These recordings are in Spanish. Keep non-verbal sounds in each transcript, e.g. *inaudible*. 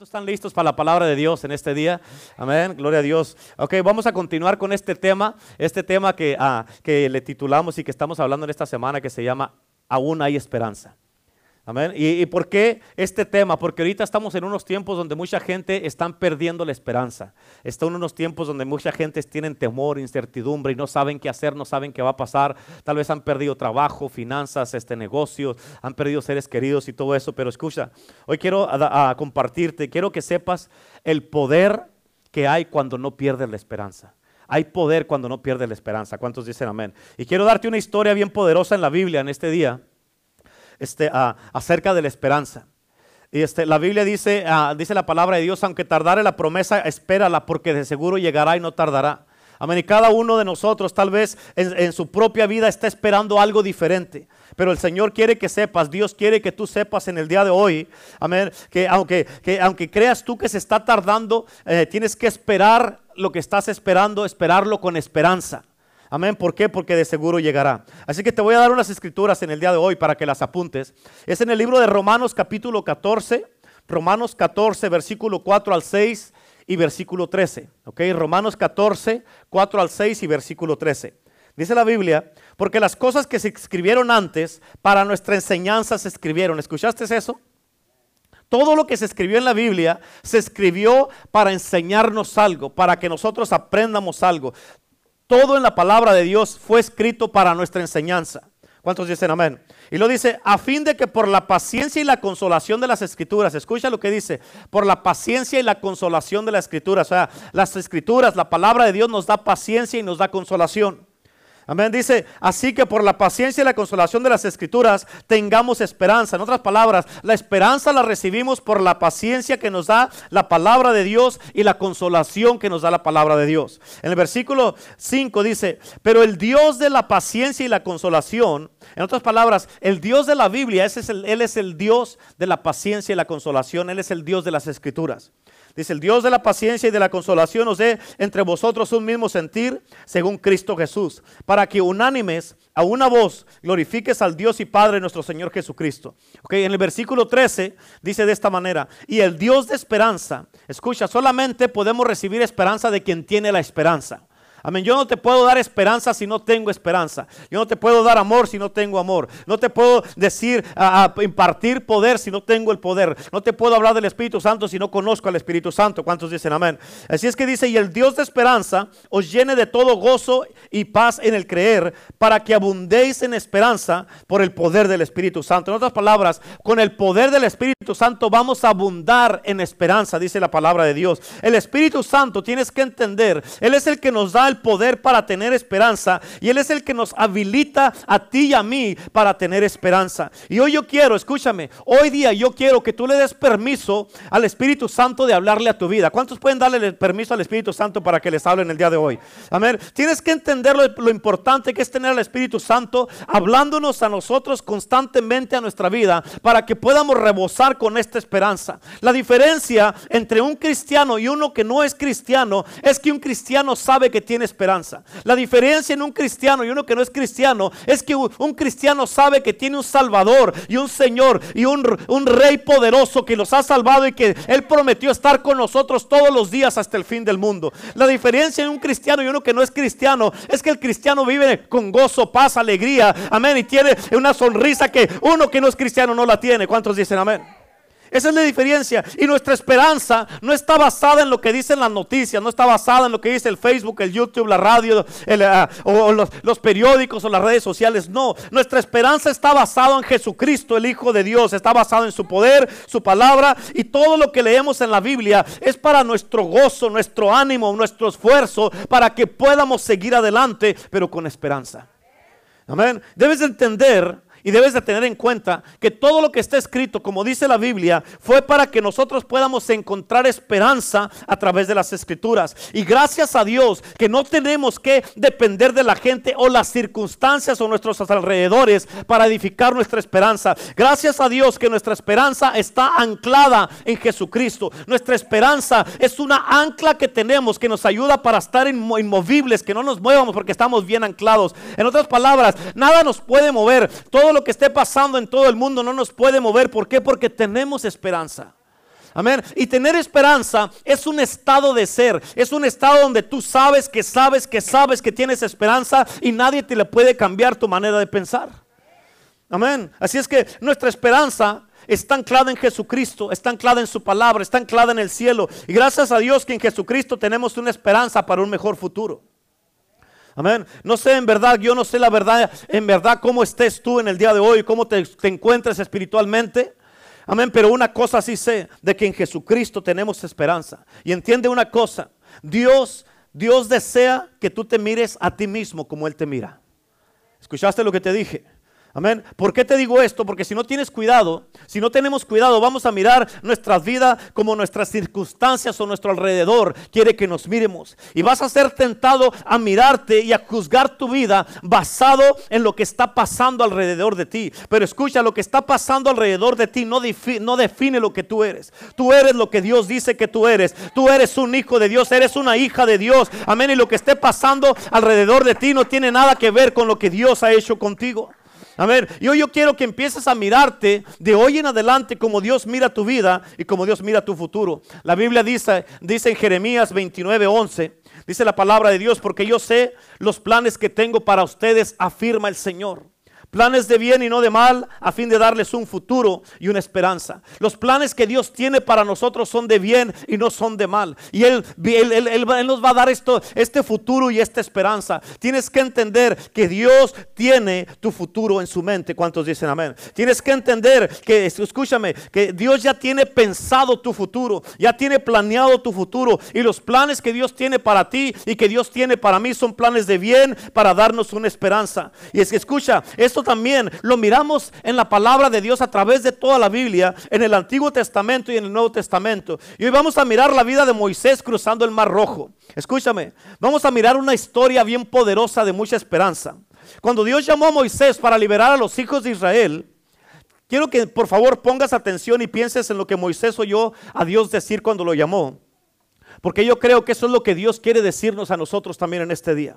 ¿Cuántos están listos para la palabra de Dios en este día? Amén, gloria a Dios. Ok, vamos a continuar con este tema, este tema que, ah, que le titulamos y que estamos hablando en esta semana que se llama Aún hay esperanza. Amén. ¿Y, por qué este tema? Porque ahorita estamos en unos tiempos donde mucha gente está perdiendo la esperanza. Están en unos tiempos donde mucha gente tiene temor, incertidumbre y no saben qué hacer, no saben qué va a pasar. Tal vez han perdido trabajo, finanzas, este negocio, han perdido seres queridos y todo eso. Pero escucha, hoy quiero compartirte, quiero que sepas el poder que hay cuando no pierdes la esperanza. Hay poder cuando no pierdes la esperanza. ¿Cuántos dicen amén? Y quiero darte una historia bien poderosa en la Biblia en este día este, acerca de la esperanza. Y este, la Biblia dice, ah, dice la palabra de Dios, aunque tardare la promesa, espérala, porque de seguro llegará y no tardará. Amén. Y cada uno de nosotros tal vez en, su propia vida está esperando algo diferente. Pero el Señor quiere que sepas, Dios quiere que tú sepas en el día de hoy, amén, que aunque, que aunque creas tú que se está tardando, eh, tienes que esperar lo que estás esperando, esperarlo con esperanza. Amén. ¿Por qué? Porque de seguro llegará. Así que te voy a dar unas escrituras en el día de hoy para que las apuntes. Es en el libro de Romanos capítulo 14. Romanos 14, versículo 4 al 6 y versículo 13. ¿Ok? Romanos 14, 4 al 6 y versículo 13. Dice la Biblia, porque las cosas que se escribieron antes para nuestra enseñanza se escribieron. ¿Escuchaste eso? Todo lo que se escribió en la Biblia se escribió para enseñarnos algo, para que nosotros aprendamos algo. Todo en la palabra de Dios fue escrito para nuestra enseñanza. ¿Cuántos dicen amén? Y lo dice, a fin de que por la paciencia y la consolación de las escrituras, escucha lo que dice, por la paciencia y la consolación de las escrituras, o sea, las escrituras, la palabra de Dios nos da paciencia y nos da consolación. Amén. Dice, así que por la paciencia y la consolación de las escrituras tengamos esperanza. En otras palabras, la esperanza la recibimos por la paciencia que nos da la palabra de Dios y la consolación que nos da la palabra de Dios. En el versículo 5 dice, pero el Dios de la paciencia y la consolación, en otras palabras, el Dios de la Biblia, ese es Él es el Dios de la paciencia y la consolación, Él es el Dios de las escrituras. Dice, el Dios de la paciencia y de la consolación os dé entre vosotros un mismo sentir según Cristo Jesús, para que unánimes a una voz glorifiques al Dios y Padre nuestro Señor Jesucristo. Okay, en el versículo 13 dice de esta manera, y el Dios de esperanza, escucha, solamente podemos recibir esperanza de quien tiene la esperanza. Amén. Yo no te puedo dar esperanza si no tengo esperanza. Yo no te puedo dar amor si no tengo amor. No te puedo decir, a, impartir poder si no tengo el poder. No te puedo hablar del Espíritu Santo si no conozco al Espíritu Santo. ¿Cuántos dicen amén? Así es que dice, y el Dios de esperanza os llene de todo gozo y paz en el creer, para que abundéis en esperanza por el poder del Espíritu Santo. En otras palabras, con el poder del Espíritu Santo vamos a abundar en esperanza, dice la palabra de Dios. El Espíritu Santo, tienes que entender, Él es el que nos da el poder para tener esperanza y Él es el que nos habilita a ti y a mí para tener esperanza. Y hoy yo quiero, escúchame, hoy día yo quiero que tú le des permiso al Espíritu Santo de hablarle a tu vida. ¿Cuántos pueden darle permiso al Espíritu Santo para que les hable en el día de hoy? Amén. Tienes que entender lo, lo importante que es tener al Espíritu Santo hablándonos a nosotros constantemente a nuestra vida para que podamos rebosar con esta esperanza. La diferencia entre un cristiano y uno que no es cristiano es que un cristiano sabe que tiene esperanza. La diferencia en un cristiano y uno que no es cristiano es que un cristiano sabe que tiene un Salvador y un Señor y un, un Rey poderoso que los ha salvado y que Él prometió estar con nosotros todos los días hasta el fin del mundo. La diferencia en un cristiano y uno que no es cristiano es que el cristiano vive con gozo, paz, alegría, amén, y tiene una sonrisa que uno que no es cristiano no la tiene. ¿Cuántos dicen amén? Esa es la diferencia. Y nuestra esperanza no está basada en lo que dicen las noticias, no está basada en lo que dice el Facebook, el YouTube, la radio, ah, los, los, periódicos o las redes sociales. No, nuestra esperanza está basada en Jesucristo, el Hijo de Dios. Está basada en su poder, su palabra y todo lo que leemos en la Biblia es para nuestro gozo, nuestro ánimo, nuestro esfuerzo, para que podamos seguir adelante, pero con esperanza. Amén. Debes entender y debes de tener en cuenta que todo lo que está escrito, como dice la Biblia, fue para que nosotros podamos encontrar esperanza a través de las escrituras. Y gracias a Dios que no tenemos que depender de la gente o las circunstancias o nuestros alrededores para edificar nuestra esperanza. Gracias a Dios que nuestra esperanza está anclada en Jesucristo. Nuestra esperanza es una ancla que tenemos que nos ayuda para estar inmovibles, que no nos muevamos porque estamos bien anclados. En otras palabras, nada nos puede mover. Lo que esté pasando en todo el mundo no nos puede mover. ¿Por qué? Porque tenemos esperanza. Amén. Y tener esperanza es un estado de ser. Es un estado donde tú sabes que sabes que sabes que tienes esperanza y nadie te le puede cambiar tu manera de pensar. Amén. Así es que nuestra esperanza está anclada en Jesucristo, está anclada en su palabra, está anclada en el cielo. Y gracias a Dios que en Jesucristo tenemos una esperanza para un mejor futuro. Amén. No sé en verdad, yo no sé la verdad, en verdad cómo estés tú en el día de hoy, cómo te, te encuentres espiritualmente. Amén, pero una cosa sí sé, de que en Jesucristo tenemos esperanza. Y entiende una cosa, Dios, Dios desea que tú te mires a ti mismo como Él te mira. ¿Escuchaste lo que te dije? Amén. ¿Por qué te digo esto? Porque si no tienes cuidado, si no tenemos cuidado, vamos a mirar nuestra vida como nuestras circunstancias o nuestro alrededor quiere que nos miremos. Y vas a ser tentado a mirarte y a juzgar tu vida basado en lo que está pasando alrededor de ti. Pero escucha, lo que está pasando alrededor de ti no, no define lo que tú eres. Tú eres lo que Dios dice que tú eres. Tú eres un hijo de Dios, eres una hija de Dios. Amén. Y lo que esté pasando alrededor de ti no tiene nada que ver con lo que Dios ha hecho contigo. A ver, yo, yo quiero que empieces a mirarte de hoy en adelante como Dios mira tu vida y como Dios mira tu futuro. La Biblia dice, dice en Jeremías 29, 11, dice la palabra de Dios, porque yo sé los planes que tengo para ustedes, afirma el Señor planes de bien y no de mal, a fin de darles un futuro y una esperanza. Los planes que Dios tiene para nosotros son de bien y no son de mal. Y Él, él, nos va a dar esto, este futuro y esta esperanza. Tienes que entender que Dios tiene tu futuro en su mente. ¿Cuántos dicen amén? Tienes que entender que, escúchame, que Dios ya tiene pensado tu futuro, ya tiene planeado tu futuro. Y los planes que Dios tiene para ti y que Dios tiene para mí son planes de bien para darnos una esperanza. Y es que escucha, también lo miramos en la palabra de Dios a través de toda la Biblia, en el Antiguo Testamento y en el Nuevo Testamento. Y hoy vamos a mirar la vida de Moisés cruzando el Mar Rojo. Escúchame, vamos a mirar una historia bien poderosa de mucha esperanza. Cuando Dios llamó a Moisés para liberar a los hijos de Israel, quiero que por favor pongas atención y pienses en lo que Moisés oyó a Dios decir cuando lo llamó. Porque yo creo que eso es lo que Dios quiere decirnos a nosotros también en este día.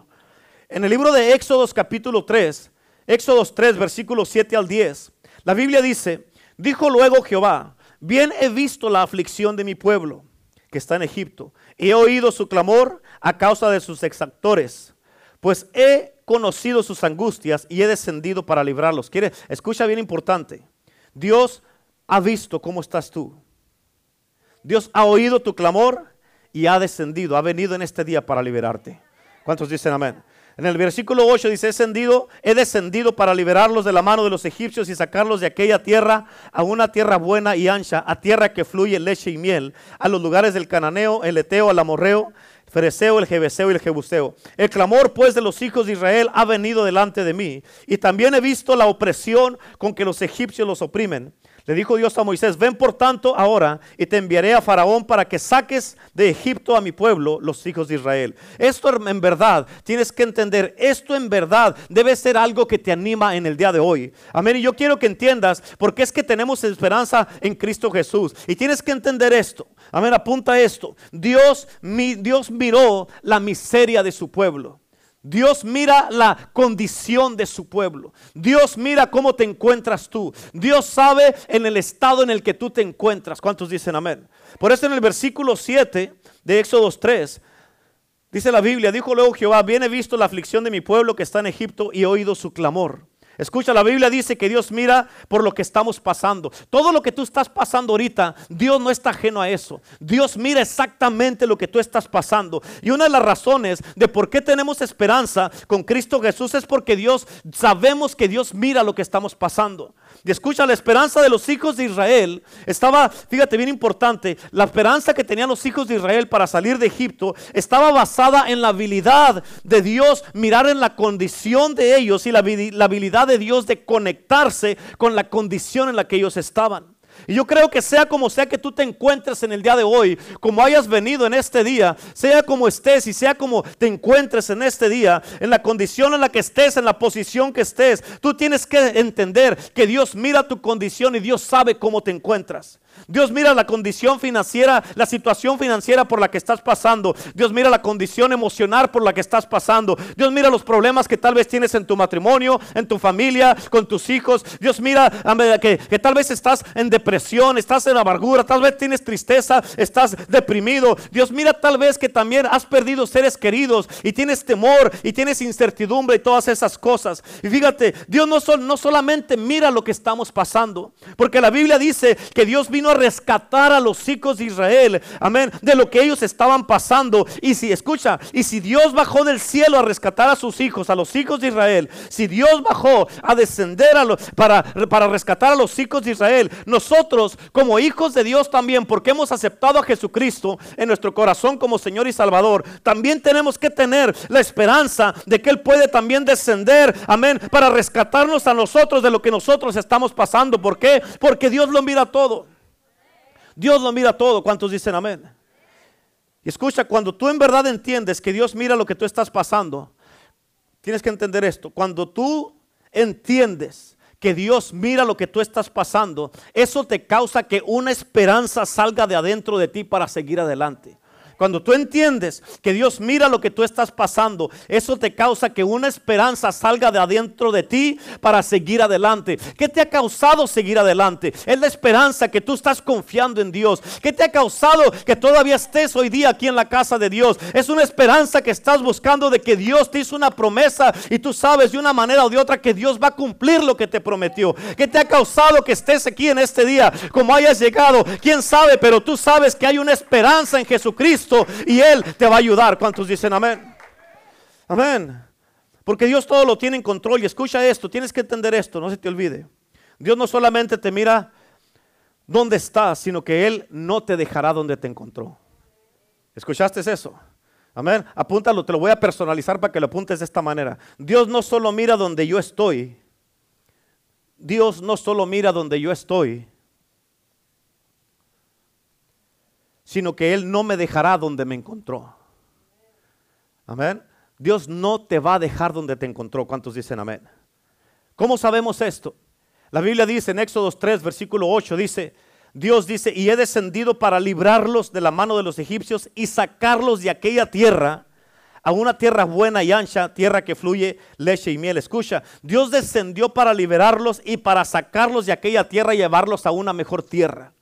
En el libro de Éxodos capítulo 3, Éxodos 3, versículos 7 al 10. La Biblia dice, dijo luego Jehová, bien he visto la aflicción de mi pueblo que está en Egipto. He oído su clamor a causa de sus exactores, pues he conocido sus angustias y he descendido para librarlos. Quiere, escucha bien importante. Dios ha visto cómo estás tú. Dios ha oído tu clamor y ha descendido, ha venido en este día para liberarte. ¿Cuántos dicen amén? En el versículo 8 dice, he descendido, he descendido para liberarlos de la mano de los egipcios y sacarlos de aquella tierra a una tierra buena y ancha, a tierra que fluye leche y miel, a los lugares del cananeo, el eteo, el amorreo, Fereceo, el Jebeseo y el Jebuseo. El clamor pues de los hijos de Israel ha venido delante de mí. Y también he visto la opresión con que los egipcios los oprimen. Le dijo Dios a Moisés, ven por tanto ahora y te enviaré a Faraón para que saques de Egipto a mi pueblo, los hijos de Israel. Esto en verdad, tienes que entender, esto en verdad debe ser algo que te anima en el día de hoy. Amén. Y yo quiero que entiendas, porque es que tenemos esperanza en Cristo Jesús. Y tienes que entender esto. Amén, apunta esto. Dios, Dios miró la miseria de su pueblo. Dios mira la condición de su pueblo. Dios mira cómo te encuentras tú. Dios sabe en el estado en el que tú te encuentras. ¿Cuántos dicen amén? Por eso en el versículo 7 de Éxodo 3 dice la Biblia, dijo luego Jehová, bien he visto la aflicción de mi pueblo que está en Egipto y he oído su clamor. Escucha, la Biblia dice que Dios mira por lo que estamos pasando. Todo lo que tú estás pasando ahorita, Dios no está ajeno a eso. Dios mira exactamente lo que tú estás pasando. Y una de las razones de por qué tenemos esperanza con Cristo Jesús es porque Dios, sabemos que Dios mira lo que estamos pasando. Y escucha, la esperanza de los hijos de Israel estaba, fíjate bien importante, la esperanza que tenían los hijos de Israel para salir de Egipto estaba basada en la habilidad de Dios mirar en la condición de ellos y la, la habilidad de Dios de conectarse con la condición en la que ellos estaban. Y yo creo que sea como sea que tú te encuentres en el día de hoy, como hayas venido en este día, sea como estés y sea como te encuentres en este día, en la condición en la que estés, en la posición que estés, tú tienes que entender que Dios mira tu condición y Dios sabe cómo te encuentras. Dios mira la condición financiera, la situación financiera por la que estás pasando. Dios mira la condición emocional por la que estás pasando. Dios mira los problemas que tal vez tienes en tu matrimonio, en tu familia, con tus hijos. Dios mira que, que tal vez estás en depresión, estás en amargura, tal vez tienes tristeza, estás deprimido. Dios mira tal vez que también has perdido seres queridos y tienes temor y tienes incertidumbre y todas esas cosas. Y fíjate, Dios no, no solamente mira lo que estamos pasando, porque la Biblia dice que Dios vino a rescatar a los hijos de Israel, amén, de lo que ellos estaban pasando. Y si, escucha, y si Dios bajó del cielo a rescatar a sus hijos, a los hijos de Israel, si Dios bajó a descender a para, para rescatar a los hijos de Israel, nosotros como hijos de Dios también, porque hemos aceptado a Jesucristo en nuestro corazón como Señor y Salvador, también tenemos que tener la esperanza de que Él puede también descender, amén, para rescatarnos a nosotros de lo que nosotros estamos pasando. ¿Por qué? Porque Dios lo mira todo. Dios lo mira todo. ¿Cuántos dicen amén? Y escucha, cuando tú en verdad entiendes que Dios mira lo que tú estás pasando, tienes que entender esto. Cuando tú entiendes que Dios mira lo que tú estás pasando, eso te causa que una esperanza salga de adentro de ti para seguir adelante. Cuando tú entiendes que Dios mira lo que tú estás pasando, eso te causa que una esperanza salga de adentro de ti para seguir adelante. ¿Qué te ha causado seguir adelante? Es la esperanza que tú estás confiando en Dios. ¿Qué te ha causado que todavía estés hoy día aquí en la casa de Dios? Es una esperanza que estás buscando de que Dios te hizo una promesa y tú sabes de una manera o de otra que Dios va a cumplir lo que te prometió. ¿Qué te ha causado que estés aquí en este día? Como hayas llegado, quién sabe, pero tú sabes que hay una esperanza en Jesucristo y Él te va a ayudar. ¿Cuántos dicen amén? Amén. Porque Dios todo lo tiene en control. Y escucha esto, tienes que entender esto, no se te olvide. Dios no solamente te mira dónde estás, sino que Él no te dejará donde te encontró. ¿Escuchaste eso? Amén. Apúntalo, te lo voy a personalizar para que lo apuntes de esta manera. Dios no solo mira donde yo estoy. Dios no solo mira donde yo estoy, sino que Él no me dejará donde me encontró. Amén. Dios no te va a dejar donde te encontró. ¿Cuántos dicen amén? ¿Cómo sabemos esto? La Biblia dice en Éxodo 3, versículo 8, dice, Dios dice, y he descendido para librarlos de la mano de los egipcios y sacarlos de aquella tierra a una tierra buena y ancha, tierra que fluye leche y miel. Escucha, Dios descendió para liberarlos y para sacarlos de aquella tierra y llevarlos a una mejor tierra.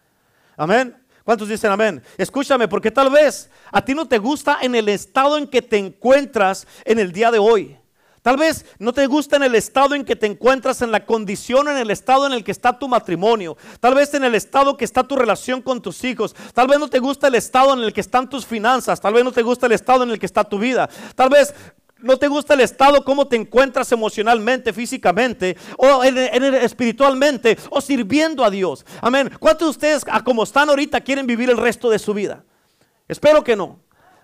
Amén. ¿Cuántos dicen amén? Escúchame, porque tal vez a ti no te gusta en el estado en que te encuentras en el día de hoy. Tal vez no te gusta en el estado en que te encuentras, en la condición, en el estado en el que está tu matrimonio. Tal vez en el estado que está tu relación con tus hijos. Tal vez no te gusta el estado en el que están tus finanzas. Tal vez no te gusta el estado en el que está tu vida. Tal vez no te gusta el estado, cómo te encuentras emocionalmente, físicamente, o espiritualmente, o sirviendo a Dios. Amén. ¿Cuántos de ustedes, como están ahorita, quieren vivir el resto de su vida? Espero que no.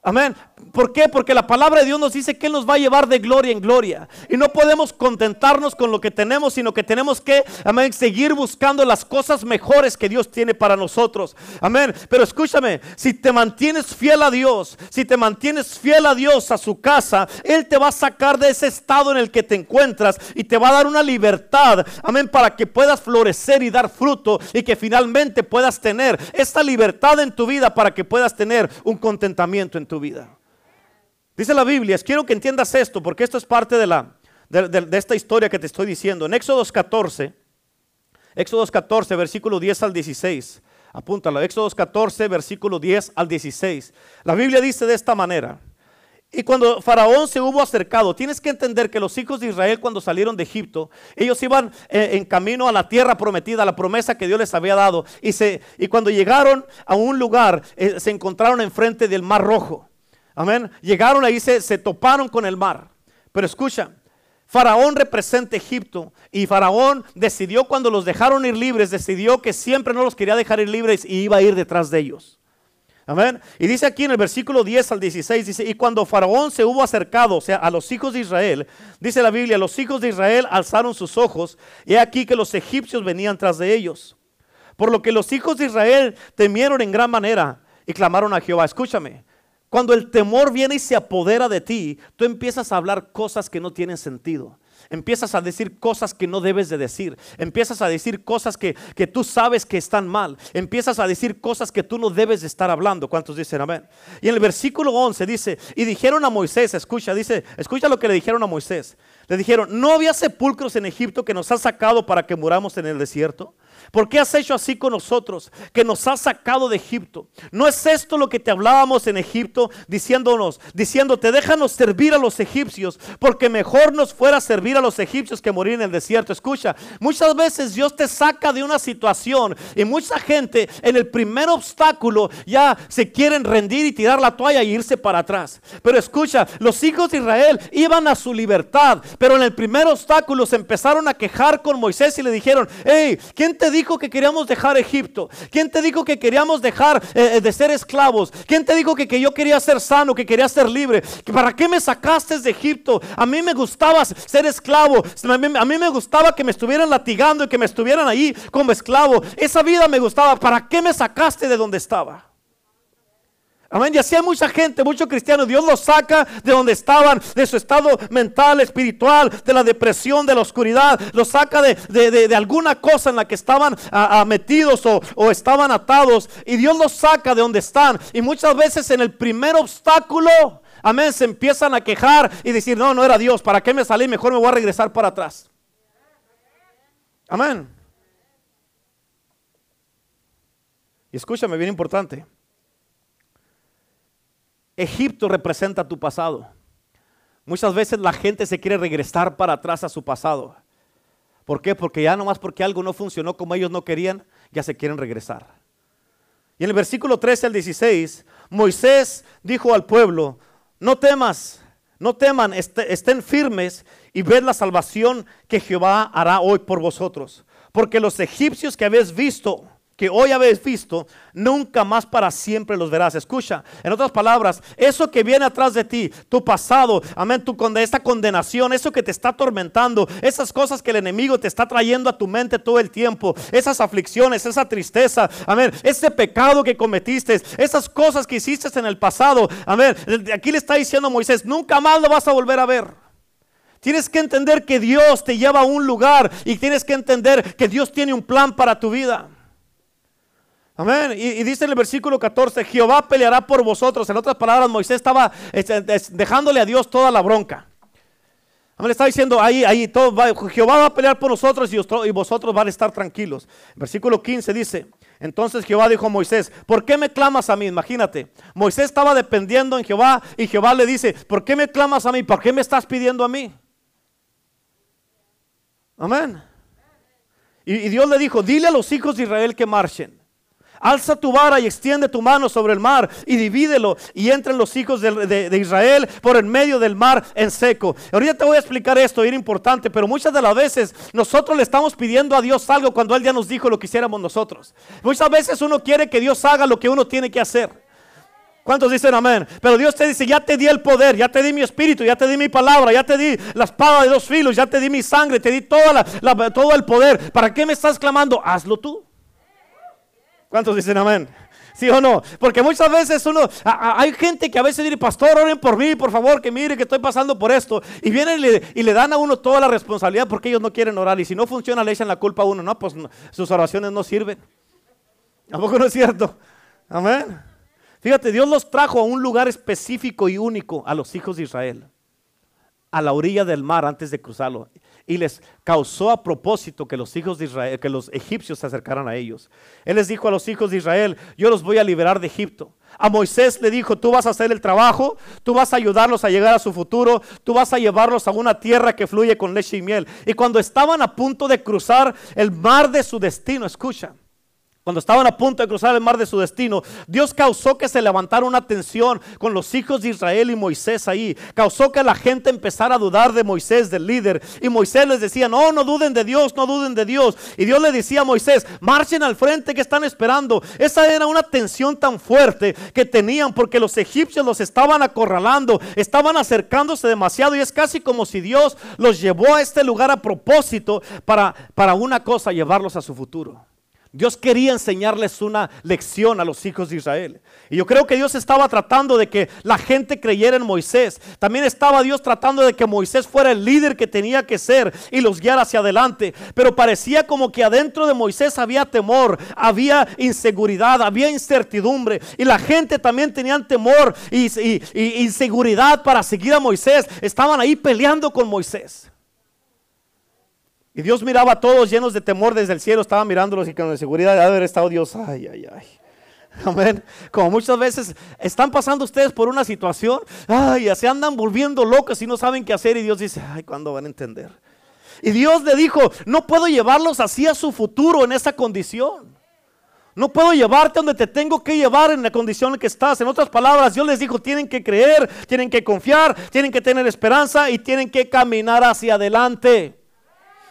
Amén. ¿Por qué? Porque la palabra de Dios nos dice que Él nos va a llevar de gloria en gloria. Y no podemos contentarnos con lo que tenemos, sino que tenemos que, amén, seguir buscando las cosas mejores que Dios tiene para nosotros. Amén. Pero escúchame, si te mantienes fiel a Dios, si te mantienes fiel a Dios, a su casa, Él te va a sacar de ese estado en el que te encuentras y te va a dar una libertad. Amén. Para que puedas florecer y dar fruto y que finalmente puedas tener esta libertad en tu vida para que puedas tener un contentamiento en tu vida. Dice la Biblia, quiero que entiendas esto, porque esto es parte de, la, de, esta historia que te estoy diciendo. En Éxodo 14, Éxodo 14, versículo 10 al 16. Apúntalo, Éxodo 14, versículo 10 al 16. La Biblia dice de esta manera. Y cuando Faraón se hubo acercado, tienes que entender que los hijos de Israel cuando salieron de Egipto, ellos iban eh, en camino a la tierra prometida, a la promesa que Dios les había dado. Y, se, y cuando llegaron a un lugar, eh, se encontraron enfrente del mar rojo. Amén. Llegaron ahí, se, se toparon con el mar. Pero escucha, Faraón representa Egipto y Faraón decidió cuando los dejaron ir libres, decidió que siempre no los quería dejar ir libres y iba a ir detrás de ellos. Amén. Y dice aquí en el versículo 10 al 16, dice, y cuando Faraón se hubo acercado, o sea, a los hijos de Israel, dice la Biblia, los hijos de Israel alzaron sus ojos, y aquí que los egipcios venían tras de ellos. Por lo que los hijos de Israel temieron en gran manera y clamaron a Jehová. Escúchame, cuando el temor viene y se apodera de ti, tú empiezas a hablar cosas que no tienen sentido. Empiezas a decir cosas que no debes de decir. Empiezas a decir cosas que, que, tú sabes que están mal. Empiezas a decir cosas que tú no debes de estar hablando. ¿Cuántos dicen amén? Y en el versículo 11 dice, y dijeron a Moisés, escucha, dice, escucha lo que le dijeron a Moisés. Le dijeron, ¿no había sepulcros en Egipto que nos ha sacado para que muramos en el desierto? ¿Por qué has hecho así con nosotros, que nos has sacado de Egipto? ¿No es esto lo que te hablábamos en Egipto, diciéndonos, diciéndote, déjanos servir a los egipcios, porque mejor nos fuera servir a los egipcios que morir en el desierto? Escucha, muchas veces Dios te saca de una situación y mucha gente en el primer obstáculo ya se quieren rendir y tirar la toalla y irse para atrás. Pero escucha, los hijos de Israel iban a su libertad, pero en el primer obstáculo se empezaron a quejar con Moisés y le dijeron, hey, ¿quién te dijo que queríamos dejar Egipto? ¿Quién te dijo que queríamos dejar eh, eh, de ser esclavos? ¿Quién te dijo que, que, yo quería ser sano, que quería ser libre? ¿Para qué me sacaste de Egipto? A mí me gustaba ser esclavo. A mí me gustaba que me estuvieran latigando y que me estuvieran ahí como esclavo. Esa vida me gustaba. ¿Para qué me sacaste de donde estaba? Amén. Y así hay mucha gente, muchos cristianos. Dios los saca de donde estaban, de su estado mental, espiritual, de la depresión, de la oscuridad. Los saca de, alguna cosa en la que estaban metidos o, o, estaban atados. Y Dios los saca de donde están. Y muchas veces en el primer obstáculo, amén, se empiezan a quejar y decir, no, no era Dios. ¿Para qué me salí? Mejor me voy a regresar para atrás. Amén. Y escúchame, bien importante. Egipto representa tu pasado. Muchas veces la gente se quiere regresar para atrás a su pasado. ¿Por qué? Porque ya nomás porque algo no funcionó como ellos no querían, ya se quieren regresar. Y en el versículo 13 al 16, Moisés dijo al pueblo, no temas, no teman, estén firmes y ved la salvación que Jehová hará hoy por vosotros. Porque los egipcios que habéis visto, que hoy habéis visto, nunca más para siempre los verás. Escucha, en otras palabras, eso que viene atrás de ti, tu pasado, amén, tu esta condenación, eso que te está atormentando, esas cosas que el enemigo te está trayendo a tu mente todo el tiempo, esas aflicciones, esa tristeza, amén, ese pecado que cometiste, esas cosas que hiciste en el pasado, amén. Aquí le está diciendo Moisés, nunca más lo vas a volver a ver. Tienes que entender que Dios te lleva a un lugar y tienes que entender que Dios tiene un plan para tu vida. Amén. Y, dice en el versículo 14, Jehová peleará por vosotros. En otras palabras, Moisés estaba este, dejándole a Dios toda la bronca. Amén. Está diciendo ahí, ahí, todo Jehová va a pelear por nosotros y, vosotros van a estar tranquilos. Versículo 15 dice, entonces Jehová dijo a Moisés, ¿por qué me clamas a mí? Imagínate, Moisés estaba dependiendo en Jehová y Jehová le dice, ¿por qué me clamas a mí? ¿Por qué me estás pidiendo a mí? Amén. y Dios le dijo, dile a los hijos de Israel que marchen. Alza tu vara y extiende tu mano sobre el mar y divídelo y entren los hijos de, Israel por el medio del mar en seco. Ahorita te voy a explicar esto, es importante, pero muchas de las veces nosotros le estamos pidiendo a Dios algo cuando Él ya nos dijo lo que hiciéramos nosotros. Muchas veces uno quiere que Dios haga lo que uno tiene que hacer. ¿Cuántos dicen amén? Pero Dios te dice, ya te di el poder, ya te di mi espíritu, ya te di mi palabra, ya te di la espada de dos filos, ya te di mi sangre, te di todo el poder. ¿Para qué me estás clamando? Hazlo tú. ¿Cuántos dicen amén? ¿Sí o no? Porque muchas veces uno, hay gente que a veces dice, pastor, oren por mí, por favor, que mire que estoy pasando por esto. Y vienen y le, dan a uno toda la responsabilidad porque ellos no quieren orar. Y si no funciona, le echan la culpa a uno. No, pues sus oraciones no sirven. ¿A poco no es cierto? Amén. Fíjate, Dios los trajo a un lugar específico y único a los hijos de Israel. A la orilla del mar antes de cruzarlo y les causó a propósito que los hijos de Israel, que los egipcios se acercaran a ellos. Él les dijo a los hijos de Israel, yo los voy a liberar de Egipto. A Moisés le dijo, tú vas a hacer el trabajo, tú vas a ayudarlos a llegar a su futuro, tú vas a llevarlos a una tierra que fluye con leche y miel. Y cuando estaban a punto de cruzar el mar de su destino, escucha, cuando estaban a punto de cruzar el mar de su destino, Dios causó que se levantara una tensión con los hijos de Israel y Moisés ahí. Causó que la gente empezara a dudar de Moisés, del líder. Y Moisés les decía, no, no duden de Dios, no duden de Dios. Y Dios le decía a Moisés, marchen al frente que están esperando. Esa era una tensión tan fuerte que tenían porque los egipcios los estaban acorralando, estaban acercándose demasiado y es casi como si Dios los llevó a este lugar a propósito para, para una cosa, llevarlos a su futuro. Dios quería enseñarles una lección a los hijos de Israel. Y yo creo que Dios estaba tratando de que la gente creyera en Moisés. También estaba Dios tratando de que Moisés fuera el líder que tenía que ser y los guiara hacia adelante. Pero parecía como que adentro de Moisés había temor, había inseguridad, había incertidumbre. Y la gente también tenía temor y inseguridad para seguir a Moisés. Estaban ahí peleando con Moisés. Y Dios miraba a todos llenos de temor desde el cielo, estaba mirándolos y con seguridad de haber estado Dios, ay, ay, ay. *laughs* Amén. Como muchas veces están pasando ustedes por una situación, ay, se andan volviendo locos y no saben qué hacer y Dios dice, ay, ¿cuándo van a entender? Y Dios le dijo, no puedo llevarlos así a su futuro en esa condición. No puedo llevarte donde te tengo que llevar en la condición en que estás. En otras palabras, Dios les dijo, tienen que creer, tienen que confiar, tienen que tener esperanza y tienen que caminar hacia adelante.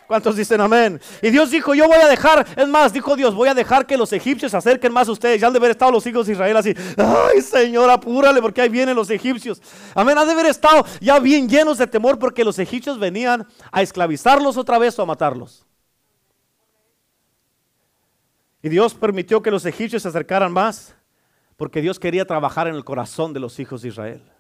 ¿Cuántos dicen amén? Y Dios dijo, yo voy a dejar, es más, dijo Dios, voy a dejar que los egipcios se acerquen más a ustedes. Ya han de haber estado los hijos de Israel así, ay Señor, apúrale porque ahí vienen los egipcios. Amén, han de haber estado ya bien llenos de temor porque los egipcios venían a esclavizarlos otra vez o a matarlos. Y Dios permitió que los egipcios se acercaran más porque Dios quería trabajar en el corazón de los hijos de Israel.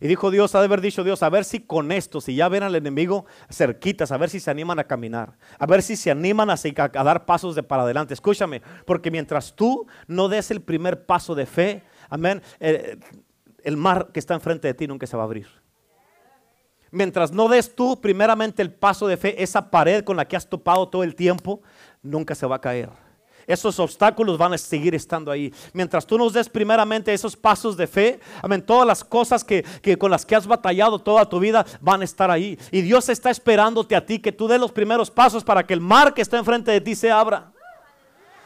Y dijo Dios, ha de haber dicho Dios, a ver si con esto, si ya ven al enemigo cerquitas, a ver si se animan a caminar, a ver si se animan a, dar pasos de para adelante. Escúchame, porque mientras tú no des el primer paso de fe, amén, eh, el mar que está enfrente de ti nunca se va a abrir. Mientras no des tú primeramente el paso de fe, esa pared con la que has topado todo el tiempo, nunca se va a caer esos obstáculos van a seguir estando ahí. Mientras tú nos des primeramente esos pasos de fe, amén, todas las cosas que, con las que has batallado toda tu vida van a estar ahí. Y Dios está esperándote a ti que tú des los primeros pasos para que el mar que está enfrente de ti se abra.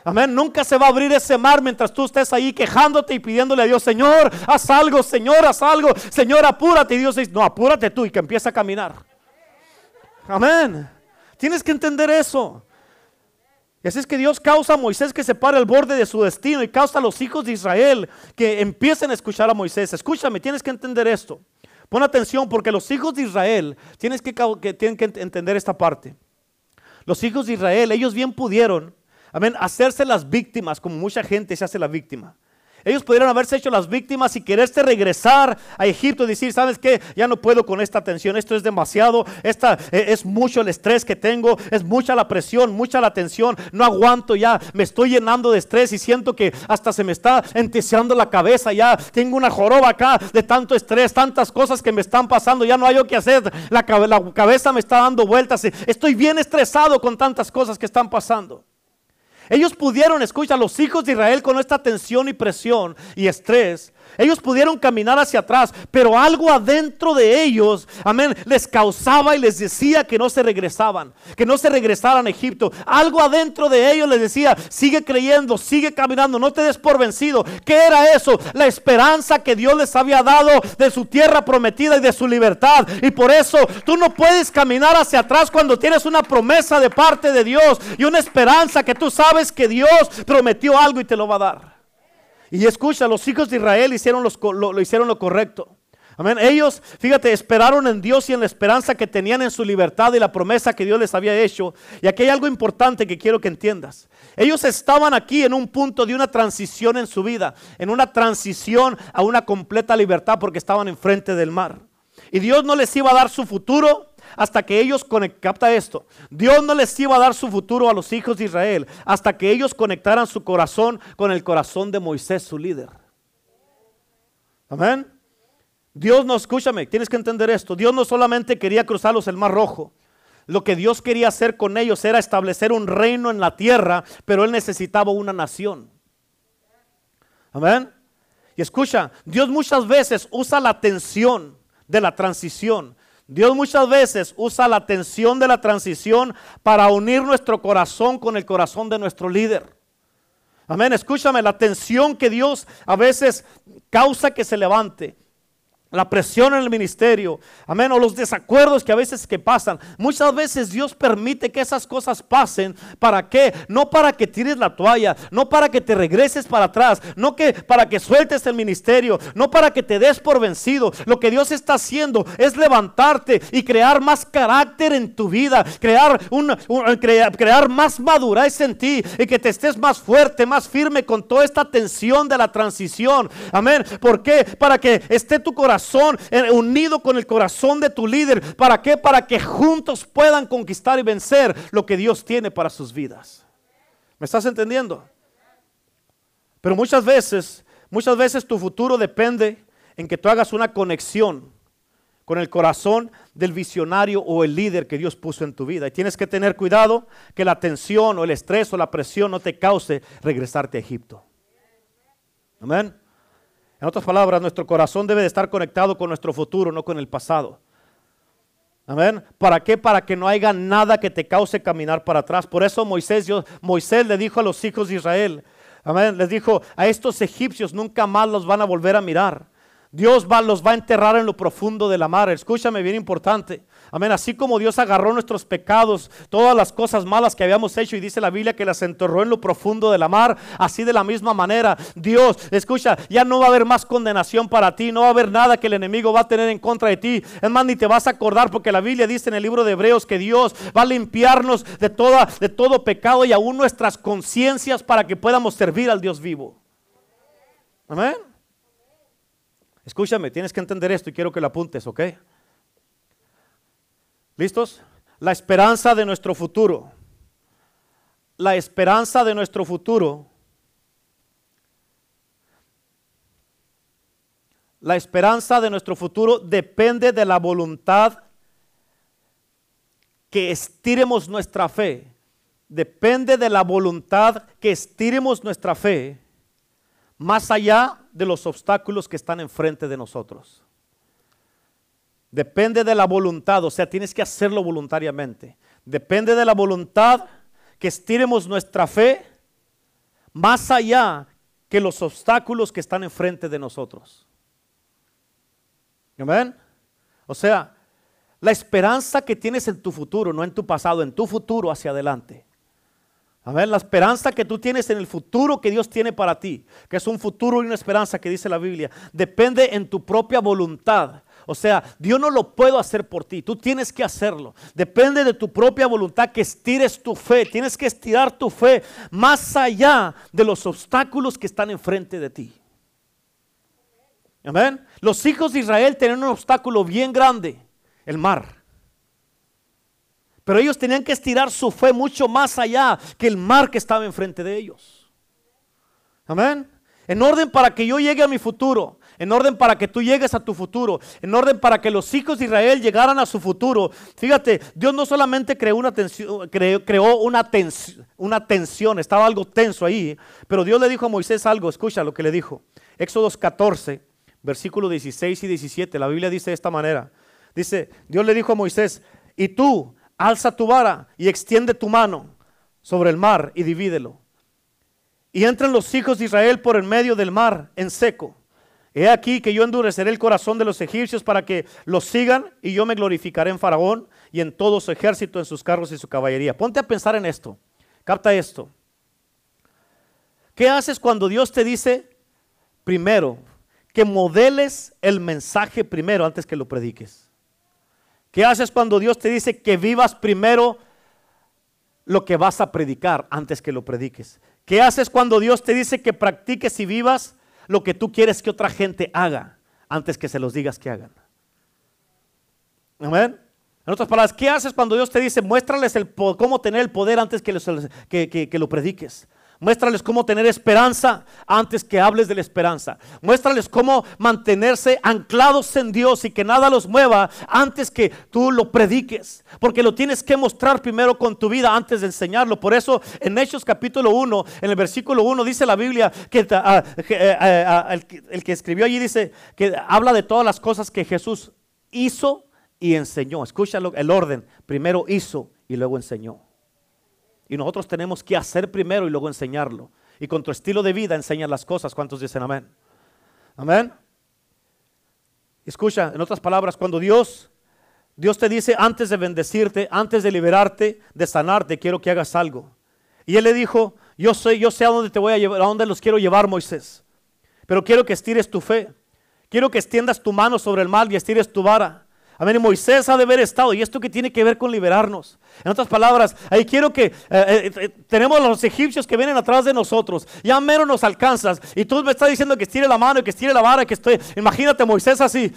Amén. Nunca se va a abrir ese mar mientras tú estés ahí quejándote y pidiéndole a Dios, Señor, haz algo, Señor, haz algo, Señor, apúrate. Y Dios dice, no, apúrate tú y que empiece a caminar. Amén. Tienes que entender eso. Y así es que Dios causa a Moisés que se pare al borde de su destino y causa a los hijos de Israel que empiecen a escuchar a Moisés. Escúchame, tienes que entender esto. Pon atención porque los hijos de Israel tienes que, tienen que entender esta parte. Los hijos de Israel, ellos bien pudieron, amén, hacerse las víctimas como mucha gente se hace la víctima. Ellos pudieron haberse hecho las víctimas y quererse regresar a Egipto y decir, ¿sabes qué? Ya no puedo con esta tensión, esto es demasiado, esta, eh, es mucho el estrés que tengo, es mucha la presión, mucha la tensión, no aguanto ya, me estoy llenando de estrés y siento que hasta se me está enteseando la cabeza, ya tengo una joroba acá de tanto estrés, tantas cosas que me están pasando, ya no hay lo que hacer, la cabeza me está dando vueltas, estoy bien estresado con tantas cosas que están pasando. Ellos pudieron, escucha, los hijos de Israel con esta tensión y presión y estrés, ellos pudieron caminar hacia atrás, pero algo adentro de ellos, amén, les causaba y les decía que no se regresaban, que no se regresaran a Egipto. Algo adentro de ellos les decía, sigue creyendo, sigue caminando, no te des por vencido. ¿Qué era eso? La esperanza que Dios les había dado de su tierra prometida y de su libertad. Y por eso tú no puedes caminar hacia atrás cuando tienes una promesa de parte de Dios y una esperanza que tú sabes que Dios prometió algo y te lo va a dar. Y escucha, los hijos de Israel hicieron lo, hicieron lo correcto. Amén. Ellos, fíjate, esperaron en Dios y en la esperanza que tenían en su libertad y la promesa que Dios les había hecho. Y aquí hay algo importante que quiero que entiendas. Ellos estaban aquí en un punto de una transición en su vida, en una transición a una completa libertad porque estaban enfrente del mar. Y Dios no les iba a dar su futuro, hasta que ellos capta esto, Dios no les iba a dar su futuro a los hijos de Israel hasta que ellos conectaran su corazón con el corazón de Moisés, su líder. Amén. Dios no, escúchame, tienes que entender esto. Dios no solamente quería cruzarlos el mar rojo. Lo que Dios quería hacer con ellos era establecer un reino en la tierra, pero Él necesitaba una nación. Amén. Y escucha, Dios muchas veces usa la tensión de la transición Dios muchas veces usa la tensión de la transición para unir nuestro corazón con el corazón de nuestro líder. Amén, escúchame, la tensión que Dios a veces causa que se levante. La presión en el ministerio, amén, o los desacuerdos que a veces que pasan. Muchas veces Dios permite que esas cosas pasen. ¿Para qué? No para que tires la toalla, no para que te regreses para atrás, no que para que sueltes el ministerio, no para que te des por vencido. Lo que Dios está haciendo es levantarte y crear más carácter en tu vida, crear, un, crear, crear más madurez en ti y que te estés más fuerte, más firme con toda esta tensión de la transición. Amén. ¿Por qué? Para que esté tu corazón eh, unido con el corazón de tu líder. ¿Para qué? Para que juntos puedan conquistar y vencer lo que Dios tiene para sus vidas. ¿Me estás entendiendo? Pero muchas veces, muchas veces tu futuro depende en que tú hagas una conexión con el corazón del visionario o el líder que Dios puso en tu vida. Y tienes que tener cuidado que la tensión o el estrés o la presión no te cause regresarte a Egipto. Amén. En otras palabras, nuestro corazón debe de estar conectado con nuestro futuro, no con el pasado. Amén. ¿Para qué? Para que no haya nada que te cause caminar para atrás. Por eso Moisés, Moisés le dijo a los hijos de Israel, amén, les dijo, a estos egipcios nunca más los van a volver a mirar. Dios los va a enterrar en lo profundo de la mar. Escúchame, bien importante. Amén. Así como Dios agarró nuestros pecados, todas las cosas malas que habíamos hecho y dice la Biblia que las enterró en lo profundo de la mar, así de la misma manera, Dios, escucha, ya no va a haber más condenación para ti, no va a haber nada que el enemigo va a tener en contra de ti. Es más, ni te vas a acordar porque la Biblia dice en el libro de Hebreos que Dios va a limpiarnos de, toda, de todo pecado y aún nuestras conciencias para que podamos servir al Dios vivo. Amén. Escúchame, tienes que entender esto y quiero que lo apuntes, ¿ok? ¿Listos? La esperanza de nuestro futuro. La esperanza de nuestro futuro. La esperanza de nuestro futuro depende de la voluntad que estiremos nuestra fe. Depende de la voluntad que estiremos nuestra fe más allá de los obstáculos que están enfrente de nosotros. Depende de la voluntad, o sea, tienes que hacerlo voluntariamente. Depende de la voluntad que estiremos nuestra fe más allá que los obstáculos que están enfrente de nosotros. Amén. O sea, la esperanza que tienes en tu futuro, no en tu pasado, en tu futuro hacia adelante. Amén. La esperanza que tú tienes en el futuro que Dios tiene para ti, que es un futuro y una esperanza que dice la Biblia, depende en tu propia voluntad. O sea, Dios no lo puede hacer por ti, tú tienes que hacerlo. Depende de tu propia voluntad que estires tu fe. Tienes que estirar tu fe más allá de los obstáculos que están enfrente de ti. Amén. Los hijos de Israel tenían un obstáculo bien grande, el mar. Pero ellos tenían que estirar su fe mucho más allá que el mar que estaba enfrente de ellos. Amén. En orden para que yo llegue a mi futuro, en orden para que tú llegues a tu futuro, en orden para que los hijos de Israel llegaran a su futuro. Fíjate, Dios no solamente creó una tensión, creó, una, una tensión, estaba algo tenso ahí, pero Dios le dijo a Moisés algo, escucha lo que le dijo. Éxodos 14, versículos 16 y 17, la Biblia dice de esta manera. Dice, Dios le dijo a Moisés, y tú alza tu vara y extiende tu mano sobre el mar y divídelo. Y entran los hijos de Israel por el medio del mar en seco. He aquí que yo endureceré el corazón de los egipcios para que los sigan y yo me glorificaré en Faraón y en todo su ejército, en sus carros y su caballería. Ponte a pensar en esto. Capta esto. ¿Qué haces cuando Dios te dice primero que modeles el mensaje primero antes que lo prediques? ¿Qué haces cuando Dios te dice que vivas primero lo que vas a predicar antes que lo prediques? ¿Qué haces cuando Dios te dice que practiques y vivas lo que tú quieres que otra gente haga antes que se los digas que hagan? Amén. En otras palabras, ¿qué haces cuando Dios te dice, muéstrales el, cómo tener el poder antes que, que lo prediques? Muéstrales cómo tener esperanza antes que hables de la esperanza. Muéstrales cómo mantenerse anclados en Dios y que nada los mueva antes que tú lo prediques. Porque lo tienes que mostrar primero con tu vida antes de enseñarlo. Por eso en Hechos capítulo 1, en el versículo 1 dice la Biblia que, ah, eh, ah, el, el que escribió allí dice que habla de todas las cosas que Jesús hizo y enseñó. Escúchalo el orden. Primero hizo y luego enseñó. Y nosotros tenemos que hacer primero y luego enseñarlo. Y con tu estilo de vida enseñar las cosas. ¿Cuántos dicen amén? Amén. Escucha, en otras palabras, cuando Dios, Dios te dice antes de bendecirte, antes de liberarte, de sanarte, quiero que hagas algo. Y él le dijo, yo sé, yo sé a dónde te voy a llevar, a dónde los quiero llevar, Moisés. Pero quiero que estires tu fe. Quiero que extiendas tu mano sobre el mal y estires tu vara. Amén. Moisés ha de haber estado. ¿Y esto que tiene que ver con liberarnos? En otras palabras, ahí quiero que eh, eh, eh, tenemos los egipcios que vienen atrás de nosotros. Ya mero nos alcanzas. Y tú me estás diciendo que estire la mano y que estire la vara. Que estoy. Imagínate Moisés así.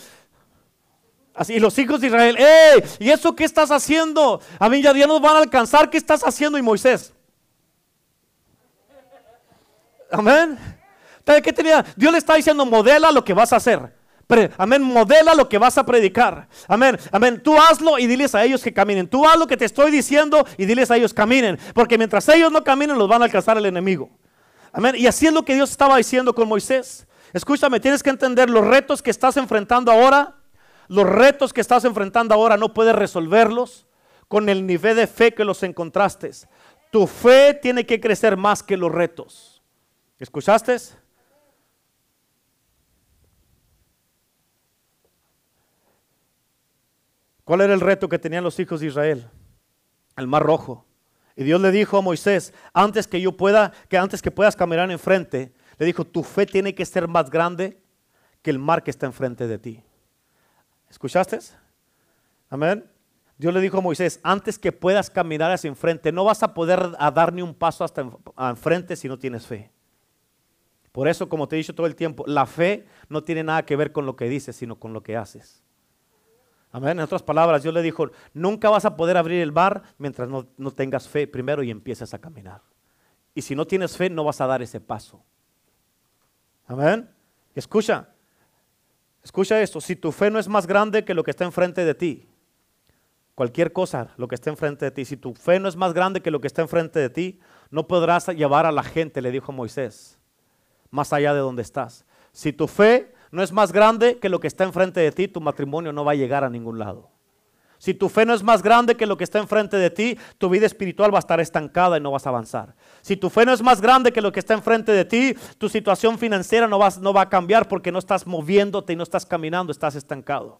Así, y los hijos de Israel, ¡Ey! ¿Y eso qué estás haciendo? A mí ya, ya nos van a alcanzar. ¿Qué estás haciendo? Y Moisés. Amén. ¿Qué tenía? Dios le está diciendo, modela lo que vas a hacer amén, modela lo que vas a predicar. Amén, amén. Tú hazlo y diles a ellos que caminen. Tú haz lo que te estoy diciendo y diles a ellos caminen. Porque mientras ellos no caminen, los van a alcanzar el enemigo. Amén. Y así es lo que Dios estaba diciendo con Moisés. Escúchame, tienes que entender los retos que estás enfrentando ahora. Los retos que estás enfrentando ahora no puedes resolverlos con el nivel de fe que los encontraste. Tu fe tiene que crecer más que los retos. ¿Escuchaste? ¿Cuál era el reto que tenían los hijos de Israel? El mar rojo. Y Dios le dijo a Moisés, antes que yo pueda, que antes que puedas caminar enfrente, le dijo, tu fe tiene que ser más grande que el mar que está enfrente de ti. ¿Escuchaste? Amén. Dios le dijo a Moisés, antes que puedas caminar hacia enfrente, no vas a poder dar ni un paso hasta enfrente si no tienes fe. Por eso, como te he dicho todo el tiempo, la fe no tiene nada que ver con lo que dices, sino con lo que haces. En otras palabras, Dios le dijo, nunca vas a poder abrir el bar mientras no, tengas fe primero y empieces a caminar. Y si no tienes fe, no vas a dar ese paso. Amén. Escucha, escucha esto. Si tu fe no es más grande que lo que está enfrente de ti, cualquier cosa, lo que está enfrente de ti, si tu fe no es más grande que lo que está enfrente de ti, no podrás llevar a la gente, le dijo Moisés, más allá de donde estás. Si tu fe no es más grande que lo que está enfrente de ti, tu matrimonio no va a llegar a ningún lado. Si tu fe no es más grande que lo que está enfrente de ti, tu vida espiritual va a estar estancada y no vas a avanzar. Si tu fe no es más grande que lo que está enfrente de ti, tu situación financiera no no va a cambiar porque no estás moviéndote y no estás caminando, estás estancado.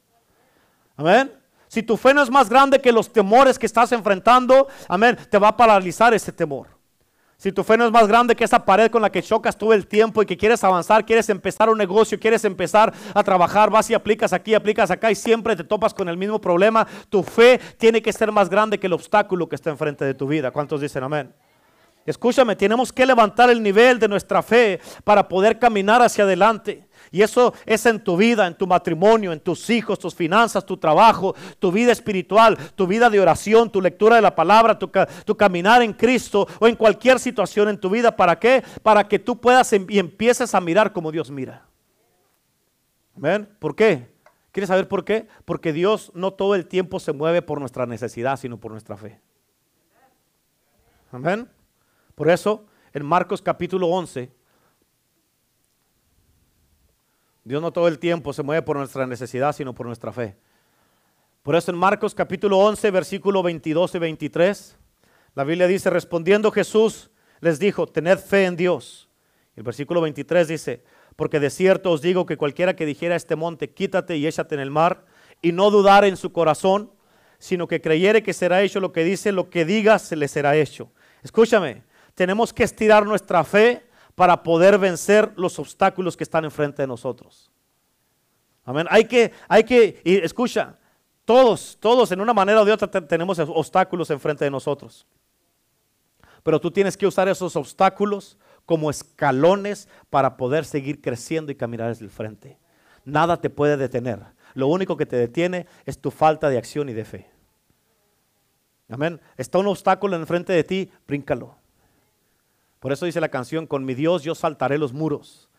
Amén. Si tu fe no es más grande que los temores que estás enfrentando, amén, te va a paralizar ese temor. Si tu fe no es más grande que esa pared con la que chocas todo el tiempo y que quieres avanzar, quieres empezar un negocio, quieres empezar a trabajar, vas y aplicas aquí, aplicas acá y siempre te topas con el mismo problema, tu fe tiene que ser más grande que el obstáculo que está enfrente de tu vida. ¿Cuántos dicen amén? Escúchame, tenemos que levantar el nivel de nuestra fe para poder caminar hacia adelante. Y eso es en tu vida, en tu matrimonio, en tus hijos, tus finanzas, tu trabajo, tu vida espiritual, tu vida de oración, tu lectura de la palabra, tu, caminar en Cristo o en cualquier situación en tu vida. ¿Para qué? Para que tú puedas em, y empieces a mirar como Dios mira. Amén. ¿Por qué? ¿Quieres saber por qué? Porque Dios no todo el tiempo se mueve por nuestra necesidad, sino por nuestra fe. Amén. Por eso, en Marcos capítulo 11, Dios no todo el tiempo se mueve por nuestra necesidad, sino por nuestra fe. Por eso en Marcos capítulo 11, versículo 22 y 23, la Biblia dice, respondiendo Jesús les dijo, tened fe en Dios. El versículo 23 dice, porque de cierto os digo que cualquiera que dijera a este monte, quítate y échate en el mar, y no dudar en su corazón, sino que creyere que será hecho lo que dice, lo que diga se le será hecho. Escúchame, tenemos que estirar nuestra fe para poder vencer los obstáculos que están enfrente de nosotros. Amén. Hay que, hay que, y escucha, todos, todos en una manera o de otra tenemos obstáculos enfrente de nosotros. Pero tú tienes que usar esos obstáculos como escalones para poder seguir creciendo y caminar hacia el frente. Nada te puede detener. Lo único que te detiene es tu falta de acción y de fe. Amén. Está un obstáculo enfrente de ti, bríncalo. Por eso dice la canción, con mi Dios yo saltaré los muros.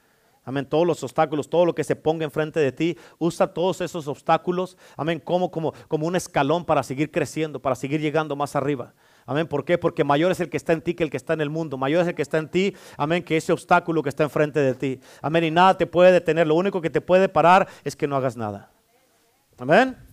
Amén, todos los obstáculos, todo lo que se ponga enfrente de ti, usa todos esos obstáculos, amén, como, como, como un escalón para seguir creciendo, para seguir llegando más arriba. Amén, ¿por qué? Porque mayor es el que está en ti que el que está en el mundo. Mayor es el que está en ti, amén, que ese obstáculo que está enfrente de ti. Amén, y nada te puede detener. Lo único que te puede parar es que no hagas nada. Amén.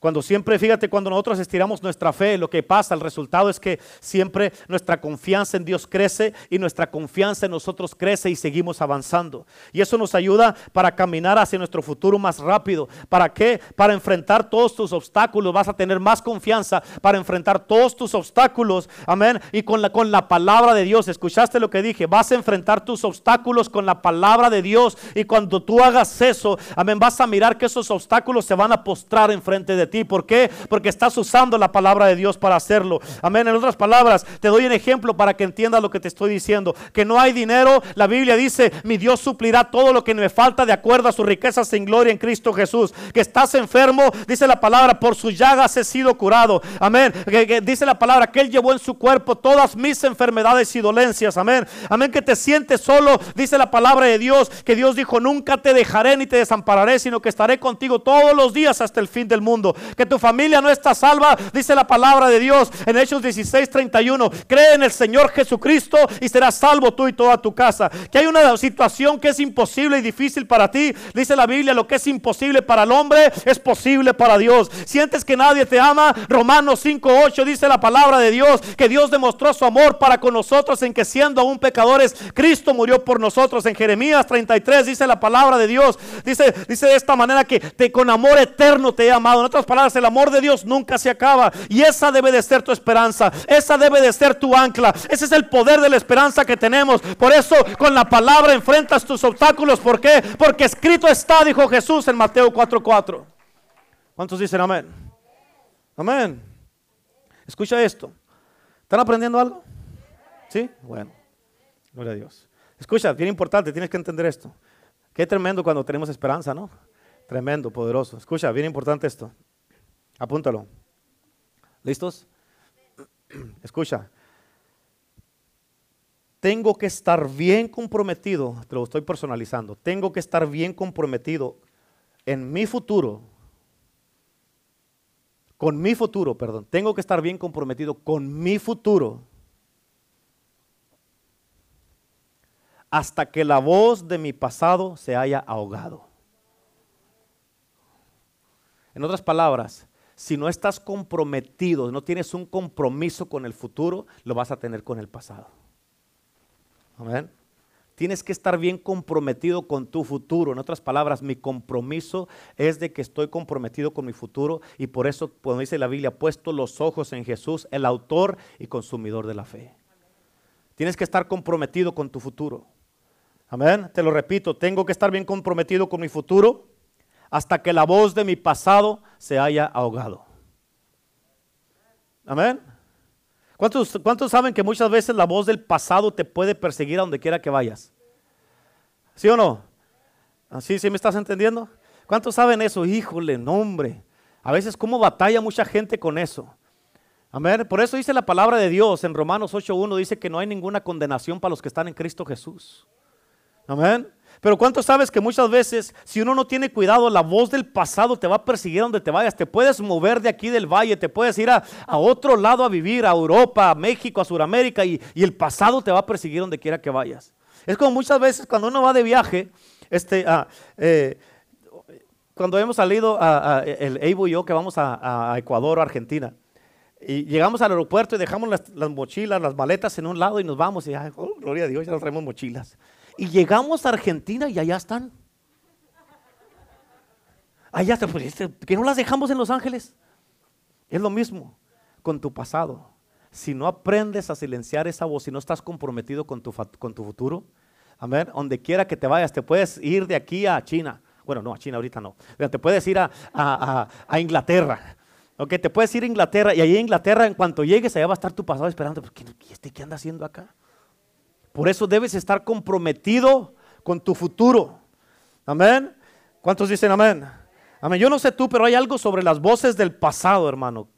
Cuando siempre, fíjate, cuando nosotros estiramos nuestra fe, lo que pasa, el resultado es que siempre nuestra confianza en Dios crece y nuestra confianza en nosotros crece y seguimos avanzando. Y eso nos ayuda para caminar hacia nuestro futuro más rápido. ¿Para qué? Para enfrentar todos tus obstáculos. Vas a tener más confianza para enfrentar todos tus obstáculos. Amén. Y con la, con la palabra de Dios. ¿Escuchaste lo que dije? Vas a enfrentar tus obstáculos con la palabra de Dios. Y cuando tú hagas eso, amén, vas a mirar que esos obstáculos se van a postrar enfrente de. ¿Por qué? Porque estás usando la palabra de Dios para hacerlo. Amén. En otras palabras, te doy un ejemplo para que entiendas lo que te estoy diciendo. Que no hay dinero. La Biblia dice, mi Dios suplirá todo lo que me falta de acuerdo a sus riquezas en gloria en Cristo Jesús. Que estás enfermo, dice la palabra, por sus llagas he sido curado. Amén. Que, dice la palabra que Él llevó en su cuerpo todas mis enfermedades y dolencias. Amén. Amén. Que te sientes solo, dice la palabra de Dios, que Dios dijo, nunca te dejaré ni te desampararé, sino que estaré contigo todos los días hasta el fin del mundo que tu familia no está salva, dice la palabra de Dios en Hechos 16, 31. Cree en el Señor Jesucristo y serás salvo tú y toda tu casa. Que hay una situación que es imposible y difícil para ti, dice la Biblia, lo que es imposible para el hombre es posible para Dios. Sientes que nadie te ama, Romanos 5, 8 dice la palabra de Dios, que Dios demostró su amor para con nosotros en que siendo aún pecadores, Cristo murió por nosotros. En Jeremías 33 dice la palabra de Dios, dice, dice de esta manera que te, con amor eterno te he amado. Palabras, el amor de Dios nunca se acaba. Y esa debe de ser tu esperanza. Esa debe de ser tu ancla. Ese es el poder de la esperanza que tenemos. Por eso con la palabra enfrentas tus obstáculos. ¿Por qué? Porque escrito está, dijo Jesús en Mateo 4:4. ¿Cuántos dicen amén? Amén. Escucha esto. ¿Están aprendiendo algo? ¿Sí? Bueno. Gloria a Dios. Escucha, bien importante, tienes que entender esto. Qué tremendo cuando tenemos esperanza, ¿no? Tremendo, poderoso. Escucha, bien importante esto. Apúntalo. ¿Listos? *clears throat* Escucha. Tengo que estar bien comprometido, te lo estoy personalizando, tengo que estar bien comprometido en mi futuro, con mi futuro, perdón, tengo que estar bien comprometido con mi futuro hasta que la voz de mi pasado se haya ahogado. En otras palabras, si no estás comprometido, no tienes un compromiso con el futuro, lo vas a tener con el pasado. Amén. Tienes que estar bien comprometido con tu futuro. En otras palabras, mi compromiso es de que estoy comprometido con mi futuro y por eso, cuando dice la Biblia, puesto los ojos en Jesús, el autor y consumidor de la fe. Tienes que estar comprometido con tu futuro. Amén. Te lo repito, tengo que estar bien comprometido con mi futuro hasta que la voz de mi pasado se haya ahogado. Amén. ¿Cuántos, ¿Cuántos, saben que muchas veces la voz del pasado te puede perseguir a donde quiera que vayas? ¿Sí o no? ¿Así ¿Ah, sí me estás entendiendo? ¿Cuántos saben eso? Híjole, no hombre. A veces cómo batalla mucha gente con eso. Amén. Por eso dice la palabra de Dios en Romanos 8.1, dice que no hay ninguna condenación para los que están en Cristo Jesús. Amén. Pero ¿cuánto sabes que muchas veces, si uno no tiene cuidado, la voz del pasado te va a perseguir donde te vayas? Te puedes mover de aquí del valle, te puedes ir a, otro lado a vivir, a Europa, a México, a Sudamérica, y, el pasado te va a perseguir donde quiera que vayas. Es como muchas veces cuando uno va de viaje, este, ah, eh, cuando hemos salido, a, el Evo y yo, que vamos a, Ecuador o Argentina, y llegamos al aeropuerto y dejamos las, mochilas, las maletas en un lado y nos vamos y, oh, gloria a Dios, ya nos traemos mochilas. Y llegamos a Argentina y allá están. Allá están, pues, este, que no las dejamos en Los Ángeles. Es lo mismo con tu pasado. Si no aprendes a silenciar esa voz, si no estás comprometido con tu, con tu futuro, amén, donde quiera que te vayas, te puedes ir de aquí a China. Bueno, no, a China ahorita no. Te puedes ir a, a, Inglaterra. Ok, te puedes ir a Inglaterra y allí en Inglaterra, en cuanto llegues, allá va a estar tu pasado esperando. Pues, ¿Qué, este, ¿Qué anda haciendo acá? Por eso debes estar comprometido con tu futuro. Amén. ¿Cuántos dicen amén? Amén. Yo no sé tú, pero hay algo sobre las voces del pasado, hermano.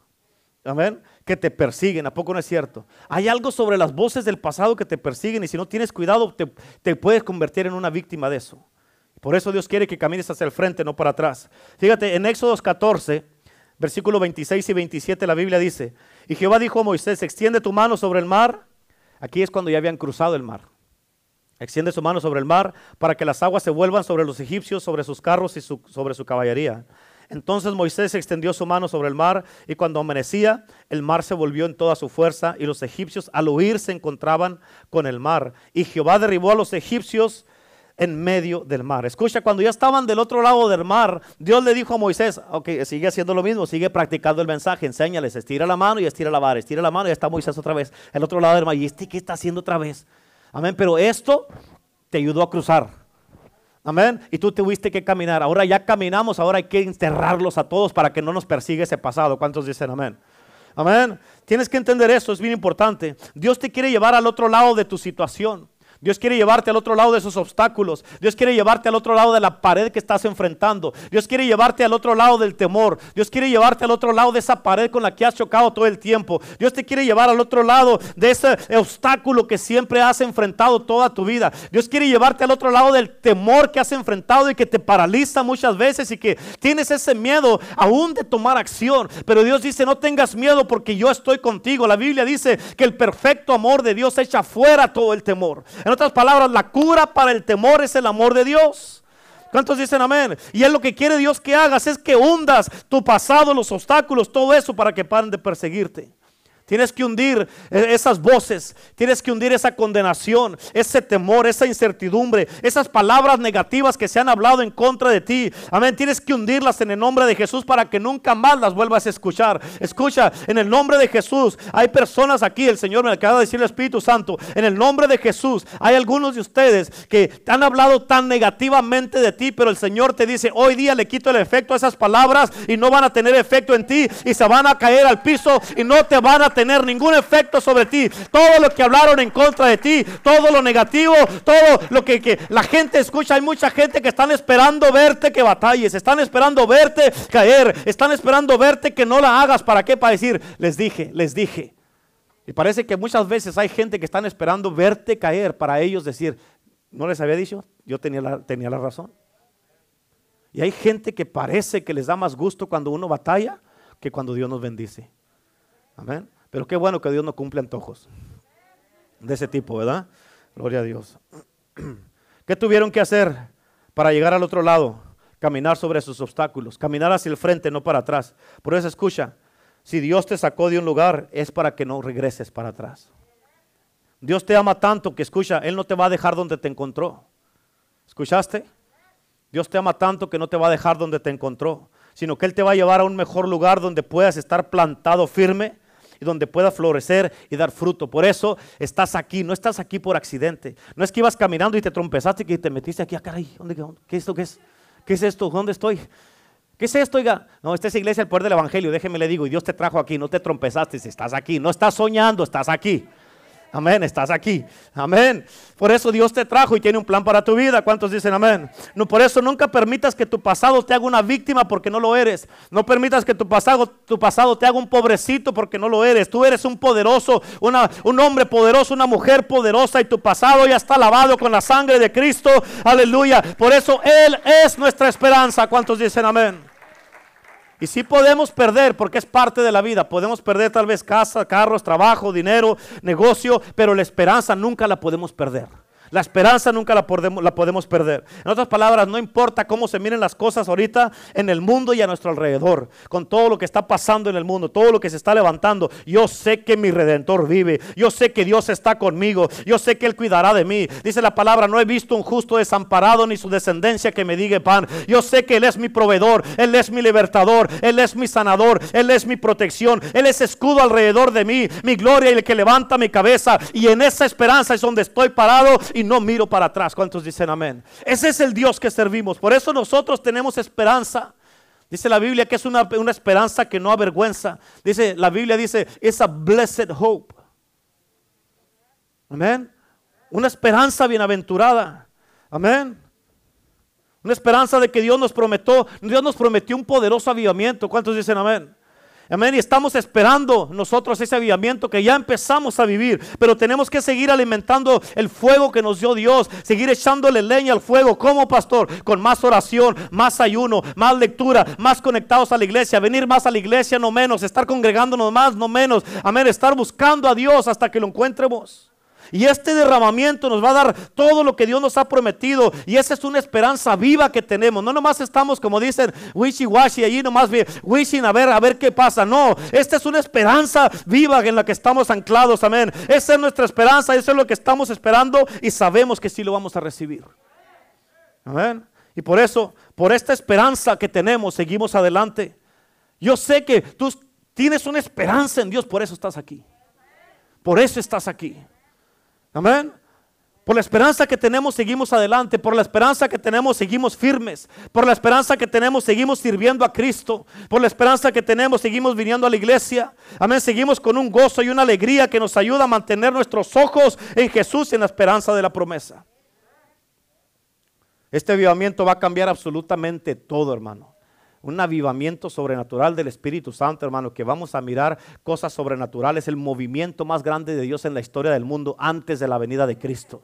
Amén. Que te persiguen. ¿A poco no es cierto? Hay algo sobre las voces del pasado que te persiguen y si no tienes cuidado te, te puedes convertir en una víctima de eso. Por eso Dios quiere que camines hacia el frente, no para atrás. Fíjate, en Éxodo 14, versículo 26 y 27, la Biblia dice, y Jehová dijo a Moisés, extiende tu mano sobre el mar Aquí es cuando ya habían cruzado el mar. Extiende su mano sobre el mar para que las aguas se vuelvan sobre los egipcios, sobre sus carros y sobre su caballería. Entonces Moisés extendió su mano sobre el mar y cuando amanecía, el mar se volvió en toda su fuerza y los egipcios al huir se encontraban con el mar. Y Jehová derribó a los egipcios en medio del mar. Escucha, cuando ya estaban del otro lado del mar, Dios le dijo a Moisés, ok, sigue haciendo lo mismo, sigue practicando el mensaje, enséñales, estira la mano y estira la vara, estira la mano y está Moisés otra vez, el otro lado del mar. ¿Y este qué está haciendo otra vez? Amén, pero esto te ayudó a cruzar. Amén. Y tú tuviste que caminar. Ahora ya caminamos, ahora hay que enterrarlos a todos para que no nos persiga ese pasado. ¿Cuántos dicen amén? Amén. Tienes que entender eso, es bien importante. Dios te quiere llevar al otro lado de tu situación. Dios quiere llevarte al otro lado de esos obstáculos. Dios quiere llevarte al otro lado de la pared que estás enfrentando. Dios quiere llevarte al otro lado del temor. Dios quiere llevarte al otro lado de esa pared con la que has chocado todo el tiempo. Dios te quiere llevar al otro lado de ese obstáculo que siempre has enfrentado toda tu vida. Dios quiere llevarte al otro lado del temor que has enfrentado y que te paraliza muchas veces y que tienes ese miedo aún de tomar acción. Pero Dios dice, no tengas miedo porque yo estoy contigo. La Biblia dice que el perfecto amor de Dios echa fuera todo el temor. En otras palabras, la cura para el temor es el amor de Dios. ¿Cuántos dicen amén? Y es lo que quiere Dios que hagas, es que hundas tu pasado, los obstáculos, todo eso para que paren de perseguirte. Tienes que hundir eh, esas voces, tienes que hundir esa condenación, ese temor, esa incertidumbre, esas palabras negativas que se han hablado en contra de ti. Amén, tienes que hundirlas en el nombre de Jesús para que nunca más las vuelvas a escuchar. Escucha, en el nombre de Jesús hay personas aquí, el Señor me acaba de decir el Espíritu Santo, en el nombre de Jesús hay algunos de ustedes que han hablado tan negativamente de ti, pero el Señor te dice, hoy día le quito el efecto a esas palabras y no van a tener efecto en ti y se van a caer al piso y no te van a tener ningún efecto sobre ti. Todo lo que hablaron en contra de ti, todo lo negativo, todo lo que, la gente escucha. Hay mucha gente que están esperando verte que batalles, están esperando verte caer, están esperando verte que no la hagas. ¿Para qué? Para decir, les dije, les dije. Y parece que muchas veces hay gente que están esperando verte caer para ellos decir, ¿no les había dicho? Yo tenía la, tenía la razón. Y hay gente que parece que les da más gusto cuando uno batalla que cuando Dios nos bendice. Amén. Pero qué bueno que Dios no cumple antojos de ese tipo, ¿verdad? Gloria a Dios. *clears throat* ¿Qué tuvieron que hacer para llegar al otro lado? Caminar sobre sus obstáculos, caminar hacia el frente, no para atrás. Por eso escucha, si Dios te sacó de un lugar es para que no regreses para atrás. Dios te ama tanto que escucha, Él no te va a dejar donde te encontró. ¿Escuchaste? Dios te ama tanto que no te va a dejar donde te encontró, sino que Él te va a llevar a un mejor lugar donde puedas estar plantado firme y donde pueda florecer y dar fruto. Por eso estás aquí, no estás aquí por accidente. No es que ibas caminando y te trompezaste y te metiste aquí, ah, caray, ¿dónde, ¿qué es esto? ¿Qué es? ¿Qué es esto? ¿Dónde estoy? ¿Qué es esto, oiga? No, esta es iglesia, el poder del evangelio, déjeme le digo, y Dios te trajo aquí, no te trompezaste, estás aquí, no estás soñando, estás aquí. Amén, estás aquí. Amén. Por eso Dios te trajo y tiene un plan para tu vida. ¿Cuántos dicen amén? No, por eso nunca permitas que tu pasado te haga una víctima porque no lo eres. No permitas que tu pasado, tu pasado te haga un pobrecito porque no lo eres. Tú eres un poderoso, una, un hombre poderoso, una mujer poderosa y tu pasado ya está lavado con la sangre de Cristo. Aleluya. Por eso Él es nuestra esperanza. ¿Cuántos dicen amén? Y sí podemos perder, porque es parte de la vida. Podemos perder tal vez casa, carros, trabajo, dinero, negocio, pero la esperanza nunca la podemos perder. La esperanza nunca la podemos, perder. En otras palabras, no importa cómo se miren las cosas ahorita en el mundo y a nuestro alrededor, con todo lo que está pasando en el mundo, todo lo que se está levantando, yo sé que mi redentor vive, yo sé que Dios está conmigo, yo sé que Él cuidará de mí. Dice la palabra, no he visto un justo desamparado ni su descendencia que me diga pan. Yo sé que Él es mi proveedor, Él es mi libertador, Él es mi sanador, Él es mi protección, Él es escudo alrededor de mí, mi gloria y el que levanta mi cabeza. Y en esa esperanza es donde estoy parado no miro para atrás. ¿Cuántos dicen amén? Ese es el Dios que servimos. Por eso nosotros tenemos esperanza. Dice la Biblia que es una, esperanza que no avergüenza. Dice, la Biblia dice, es blessed hope. Amén. Una esperanza bienaventurada. Amén. Una esperanza de que Dios nos prometió, Dios nos prometió un poderoso avivamiento. ¿Cuántos dicen amén? Amén. Y estamos esperando nosotros ese avivamiento que ya empezamos a vivir. Pero tenemos que seguir alimentando el fuego que nos dio Dios. Seguir echándole leña al fuego. como pastor? Con más oración, más ayuno, más lectura, más conectados a la iglesia. Venir más a la iglesia, no menos. Estar congregándonos más, no menos. Amén. Estar buscando a Dios hasta que lo encuentremos. Y este derramamiento nos va a dar todo lo que Dios nos ha prometido. Y esa es una esperanza viva que tenemos. No nomás estamos, como dicen, wishy washy, allí nomás wishing a ver, a ver qué pasa. No, esta es una esperanza viva en la que estamos anclados. Amén. Esa es nuestra esperanza, eso es lo que estamos esperando y sabemos que sí lo vamos a recibir. Amén. Y por eso, por esta esperanza que tenemos, seguimos adelante. Yo sé que tú tienes una esperanza en Dios, por eso estás aquí. Por eso estás aquí. Amén. Por la esperanza que tenemos seguimos adelante. Por la esperanza que tenemos seguimos firmes. Por la esperanza que tenemos seguimos sirviendo a Cristo. Por la esperanza que tenemos seguimos viniendo a la iglesia. Amén. Seguimos con un gozo y una alegría que nos ayuda a mantener nuestros ojos en Jesús y en la esperanza de la promesa. Este avivamiento va a cambiar absolutamente todo, hermano un avivamiento sobrenatural del Espíritu Santo, hermano, que vamos a mirar cosas sobrenaturales, el movimiento más grande de Dios en la historia del mundo antes de la venida de Cristo.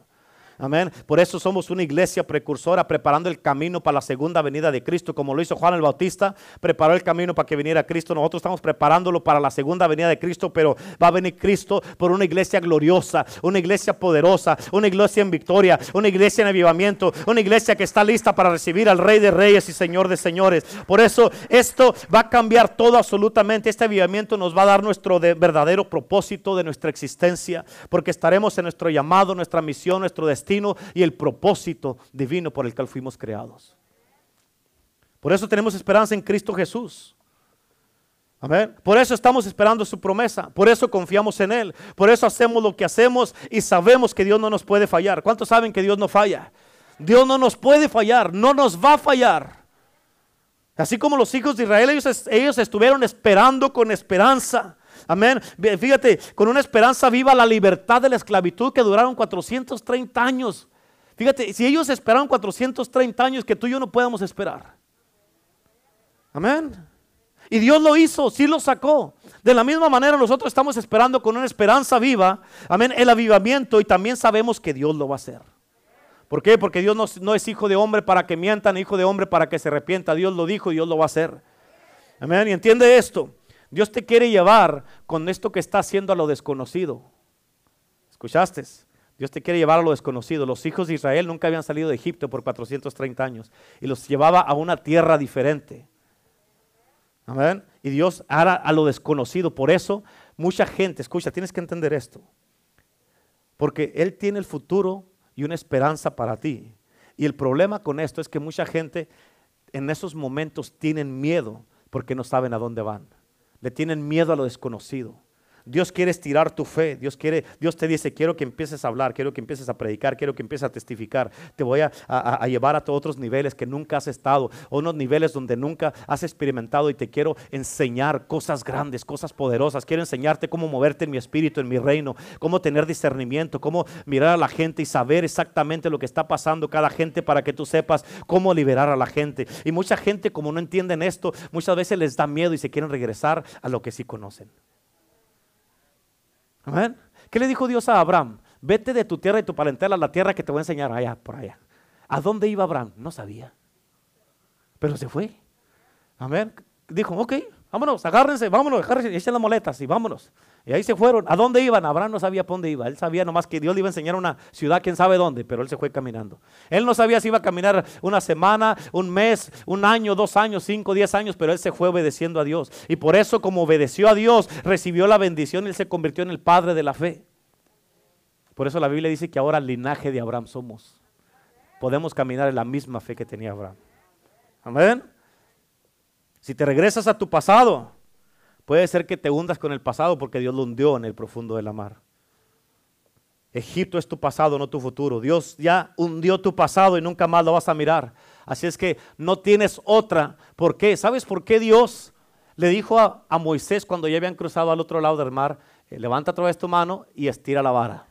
Amén. Por eso somos una iglesia precursora preparando el camino para la segunda venida de Cristo, como lo hizo Juan el Bautista, preparó el camino para que viniera Cristo. Nosotros estamos preparándolo para la segunda venida de Cristo, pero va a venir Cristo por una iglesia gloriosa, una iglesia poderosa, una iglesia en victoria, una iglesia en avivamiento, una iglesia que está lista para recibir al Rey de Reyes y Señor de Señores. Por eso esto va a cambiar todo absolutamente. Este avivamiento nos va a dar nuestro verdadero propósito de nuestra existencia, porque estaremos en nuestro llamado, nuestra misión, nuestro destino y el propósito divino por el cual fuimos creados. Por eso tenemos esperanza en Cristo Jesús. Amén. Por eso estamos esperando su promesa. Por eso confiamos en Él. Por eso hacemos lo que hacemos y sabemos que Dios no nos puede fallar. ¿Cuántos saben que Dios no falla? Dios no nos puede fallar, no nos va a fallar. Así como los hijos de Israel, ellos, ellos estuvieron esperando con esperanza. Amén. Fíjate, con una esperanza viva la libertad de la esclavitud que duraron 430 años. Fíjate, si ellos esperaron 430 años, que tú y yo no podemos esperar. Amén. Y Dios lo hizo, sí lo sacó. De la misma manera nosotros estamos esperando con una esperanza viva, amén, el avivamiento y también sabemos que Dios lo va a hacer. ¿Por qué? Porque Dios no, no es hijo de hombre para que mientan, hijo de hombre para que se arrepienta. Dios lo dijo y Dios lo va a hacer. Amén. Y entiende esto. Dios te quiere llevar con esto que está haciendo a lo desconocido. ¿Escuchaste? Dios te quiere llevar a lo desconocido. Los hijos de Israel nunca habían salido de Egipto por 430 años y los llevaba a una tierra diferente. Amén. Y Dios hará a lo desconocido. Por eso, mucha gente, escucha, tienes que entender esto. Porque Él tiene el futuro y una esperanza para ti. Y el problema con esto es que mucha gente en esos momentos tienen miedo porque no saben a dónde van. Le tienen miedo a lo desconocido. Dios quiere estirar tu fe. Dios quiere, Dios te dice, quiero que empieces a hablar, quiero que empieces a predicar, quiero que empieces a testificar. Te voy a, llevar a otros niveles que nunca has estado, o unos niveles donde nunca has experimentado y te quiero enseñar cosas grandes, cosas poderosas. Quiero enseñarte cómo moverte en mi espíritu, en mi reino, cómo tener discernimiento, cómo mirar a la gente y saber exactamente lo que está pasando cada gente para que tú sepas cómo liberar a la gente. Y mucha gente como no entienden esto, muchas veces les da miedo y se quieren regresar a lo que sí conocen. Amén. ¿Qué le dijo Dios a Abraham? Vete de tu tierra y tu parentela a la tierra que te voy a enseñar allá, por allá. ¿A dónde iba Abraham? No sabía. Pero se fue. Amén. Dijo, ok, vámonos, agárrense, vámonos, agárrense, echen las moletas y vámonos. Y ahí se fueron. ¿A dónde iban? Abraham no sabía por dónde iba. Él sabía nomás que Dios le iba a enseñar una ciudad, quién sabe dónde, pero él se fue caminando. Él no sabía si iba a caminar una semana, un mes, un año, dos años, cinco, diez años, pero él se fue obedeciendo a Dios. Y por eso, como obedeció a Dios, recibió la bendición y él se convirtió en el padre de la fe. Por eso la Biblia dice que ahora el linaje de Abraham somos. Podemos caminar en la misma fe que tenía Abraham. Amén. Si te regresas a tu pasado, Puede ser que te hundas con el pasado porque Dios lo hundió en el profundo de la mar. Egipto es tu pasado, no tu futuro. Dios ya hundió tu pasado y nunca más lo vas a mirar. Así es que no tienes otra. ¿Por qué? ¿Sabes por qué Dios le dijo a, Moisés cuando ya habían cruzado al otro lado del mar, eh, levanta otra vez tu mano y estira la vara?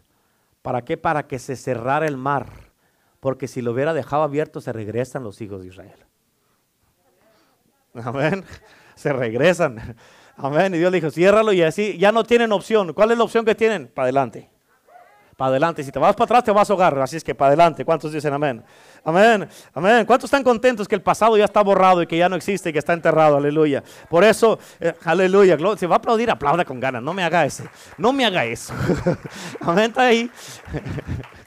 ¿Para qué? Para que se cerrara el mar. Porque si lo hubiera dejado abierto, se regresan los hijos de Israel. Amén. *laughs* Se regresan. Amén. Y Dios le dijo, ciérralo y así ya no tienen opción. ¿Cuál es la opción que tienen? Para adelante. Para adelante. Si te vas para atrás, te vas a ahogar. Así es que para adelante. ¿Cuántos dicen amén? Amén. Amén. ¿Cuántos están contentos que el pasado ya está borrado y que ya no existe y que está enterrado? Aleluya. Por eso, eh, aleluya. Si va a aplaudir, aplauda con ganas. No me haga eso. No me haga eso. *laughs* amén. Está ahí.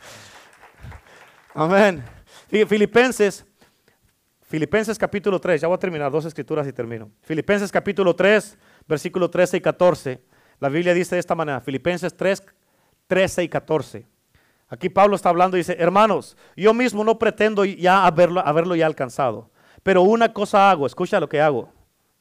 *laughs* amén. Filipenses. Filipenses capítulo 3. Ya voy a terminar. Dos escrituras y termino. Filipenses capítulo 3, versículo 13 y 14. La Biblia dice de esta manera. Filipenses 3, 13 y 14. Aquí Pablo está hablando y dice, hermanos, yo mismo no pretendo ya haberlo, haberlo ya alcanzado, pero una cosa hago, escucha lo que hago.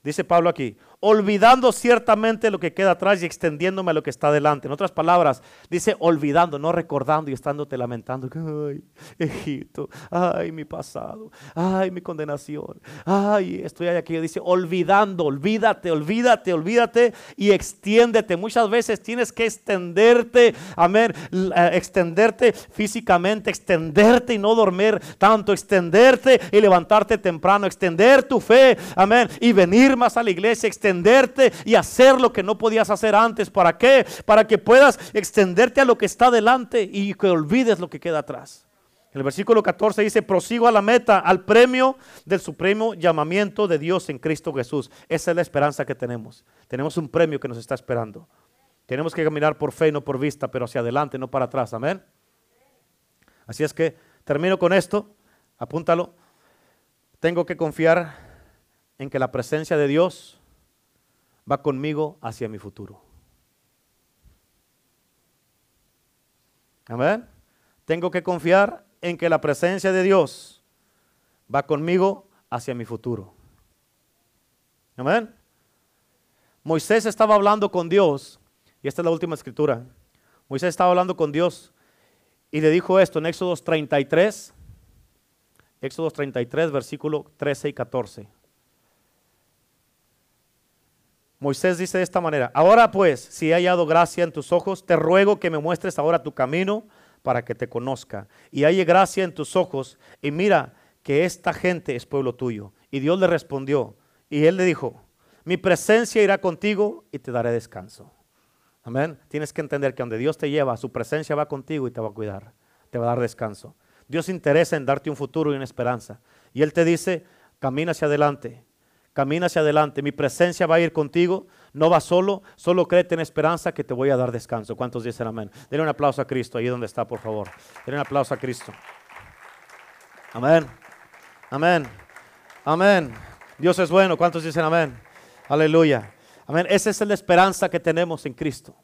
Dice Pablo aquí, olvidando ciertamente lo que queda atrás y extendiéndome a lo que está delante. En otras palabras, dice olvidando, no recordando y estándote lamentando. Ay, Egipto, ay, mi pasado, ay, mi condenación, ay, estoy aquí. Dice olvidando, olvídate, olvídate, olvídate y extiéndete. Muchas veces tienes que extenderte, amén, eh, extenderte físicamente, extenderte y no dormir tanto, extenderte y levantarte temprano, extender tu fe, amén, y venir más a la iglesia, extenderte y hacer lo que no podías hacer antes. ¿Para qué? Para que puedas extenderte a lo que está delante y que olvides lo que queda atrás. El versículo 14 dice, prosigo a la meta, al premio del supremo llamamiento de Dios en Cristo Jesús. Esa es la esperanza que tenemos. Tenemos un premio que nos está esperando. Tenemos que caminar por fe, no por vista, pero hacia adelante, no para atrás. Amén. Así es que termino con esto. Apúntalo. Tengo que confiar en que la presencia de Dios va conmigo hacia mi futuro. Amén. Tengo que confiar en que la presencia de Dios va conmigo hacia mi futuro. Amén. Moisés estaba hablando con Dios, y esta es la última escritura. Moisés estaba hablando con Dios y le dijo esto en Éxodo 33, Éxodo 33, versículo 13 y 14. Moisés dice de esta manera, ahora pues, si he hallado gracia en tus ojos, te ruego que me muestres ahora tu camino para que te conozca. Y halle gracia en tus ojos, y mira que esta gente es pueblo tuyo. Y Dios le respondió, y él le dijo, mi presencia irá contigo y te daré descanso. Amén. Tienes que entender que donde Dios te lleva, su presencia va contigo y te va a cuidar, te va a dar descanso. Dios interesa en darte un futuro y una esperanza. Y Él te dice, camina hacia adelante, camina hacia adelante, mi presencia va a ir contigo, no va solo, solo créete en esperanza que te voy a dar descanso. ¿Cuántos dicen amén? Denle un aplauso a Cristo ahí donde está, por favor. Denle un aplauso a Cristo. Amén. Amén. Amén. Dios es bueno. ¿Cuántos dicen amén? Aleluya. Amén. Esa es la esperanza que tenemos en Cristo.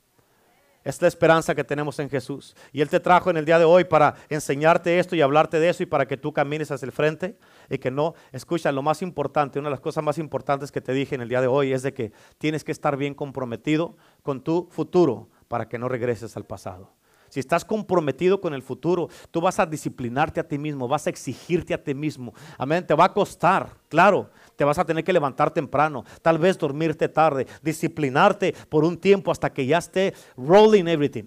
Es la esperanza que tenemos en Jesús. Y Él te trajo en el día de hoy para enseñarte esto y hablarte de eso y para que tú camines hacia el frente y que no, escucha, lo más importante, una de las cosas más importantes que te dije en el día de hoy es de que tienes que estar bien comprometido con tu futuro para que no regreses al pasado. Si estás comprometido con el futuro, tú vas a disciplinarte a ti mismo, vas a exigirte a ti mismo. Amén, te va a costar, claro, te vas a tener que levantar temprano, tal vez dormirte tarde, disciplinarte por un tiempo hasta que ya esté rolling everything.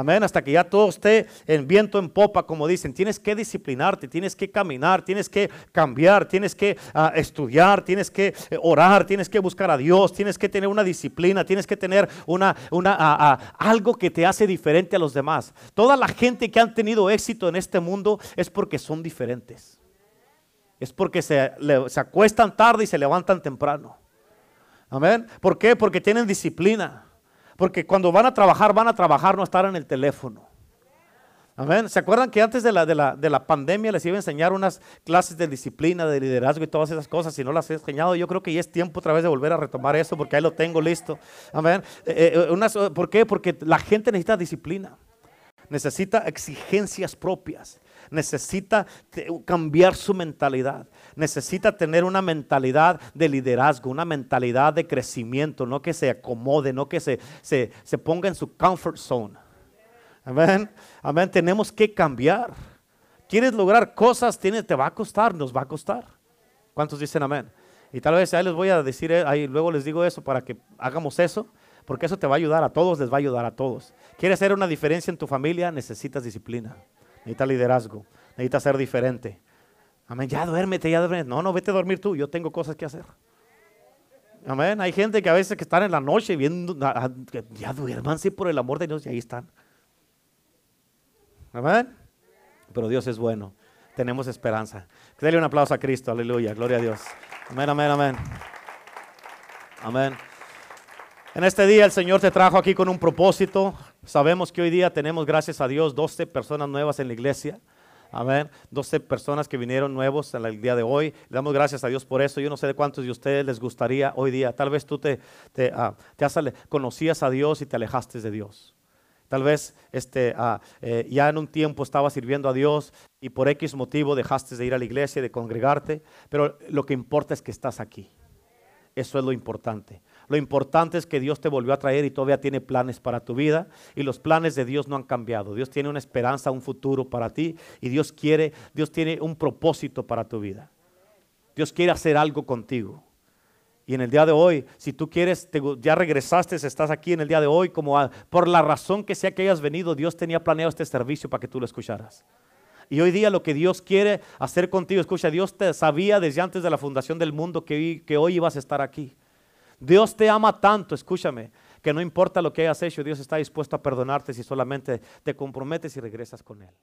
Amén, hasta que ya todo esté en viento en popa, como dicen. Tienes que disciplinarte, tienes que caminar, tienes que cambiar, tienes que ah, estudiar, tienes que eh, orar, tienes que buscar a Dios, tienes que tener una disciplina, tienes que tener una, una, ah, ah, algo que te hace diferente a los demás. Toda la gente que han tenido éxito en este mundo es porque son diferentes es porque se, se acuestan tarde y se levantan temprano. Amén. ¿Por qué? Porque tienen disciplina. Porque cuando van a trabajar, van a trabajar, no estar en el teléfono. Amén. ¿Se acuerdan que antes de la, de, la, de la, pandemia les iba a enseñar unas clases de disciplina, de liderazgo y todas esas cosas? Si no las he enseñado, yo creo que ya es tiempo otra vez de volver a retomar eso porque ahí lo tengo listo. Amén. Eh, eh, ¿Por qué? Porque la gente necesita disciplina. Necesita exigencias propias necesita cambiar su mentalidad, necesita tener una mentalidad de liderazgo, una mentalidad de crecimiento, no que se acomode, no que se, se, se ponga en su comfort zone. Amén, amén, tenemos que cambiar. ¿Quieres lograr cosas? Tiene, te va a costar, nos va a costar. ¿Cuántos dicen amén? Y tal vez ahí les voy a decir, eh, ahí luego les digo eso para que hagamos eso, porque eso te va a ayudar a todos, les va a ayudar a todos. ¿Quieres hacer una diferencia en tu familia? Necesitas disciplina necesita liderazgo, necesita ser diferente. Amén, ya duérmete, ya duérmete. No, no, vete a dormir tú, yo tengo cosas que hacer. Amén, hay gente que a veces que están en la noche viendo, ya duérmanse por el amor de Dios y ahí están. Amén. Pero Dios es bueno. Tenemos esperanza. Dale un aplauso a Cristo. Aleluya. Gloria a Dios. Amén, amén, amén. Amén. En este día el Señor te trajo aquí con un propósito. Sabemos que hoy día tenemos, gracias a Dios, 12 personas nuevas en la iglesia. Amén. 12 personas que vinieron nuevos en el día de hoy. Le damos gracias a Dios por eso. Yo no sé de cuántos de ustedes les gustaría hoy día. Tal vez tú te, te, ah, conocías a Dios y te alejaste de Dios. Tal vez este, ah, eh, ya en un tiempo estabas sirviendo a Dios y por X motivo dejaste de ir a la iglesia, de congregarte. Pero lo que importa es que estás aquí. Eso es lo importante. Lo importante es que Dios te volvió a traer y todavía tiene planes para tu vida y los planes de Dios no han cambiado. Dios tiene una esperanza, un futuro para ti y Dios quiere, Dios tiene un propósito para tu vida. Dios quiere hacer algo contigo. Y en el día de hoy, si tú quieres, ya regresaste, estás aquí en el día de hoy, como por la razón que sea que hayas venido, Dios tenía planeado este servicio para que tú lo escucharas. Y hoy día lo que Dios quiere hacer contigo, escucha, Dios te sabía desde antes de la fundación del mundo que, que hoy ibas a estar aquí. Dios te ama tanto, escúchame, que no importa lo que hayas hecho, Dios está dispuesto a perdonarte si solamente te comprometes y regresas con Él.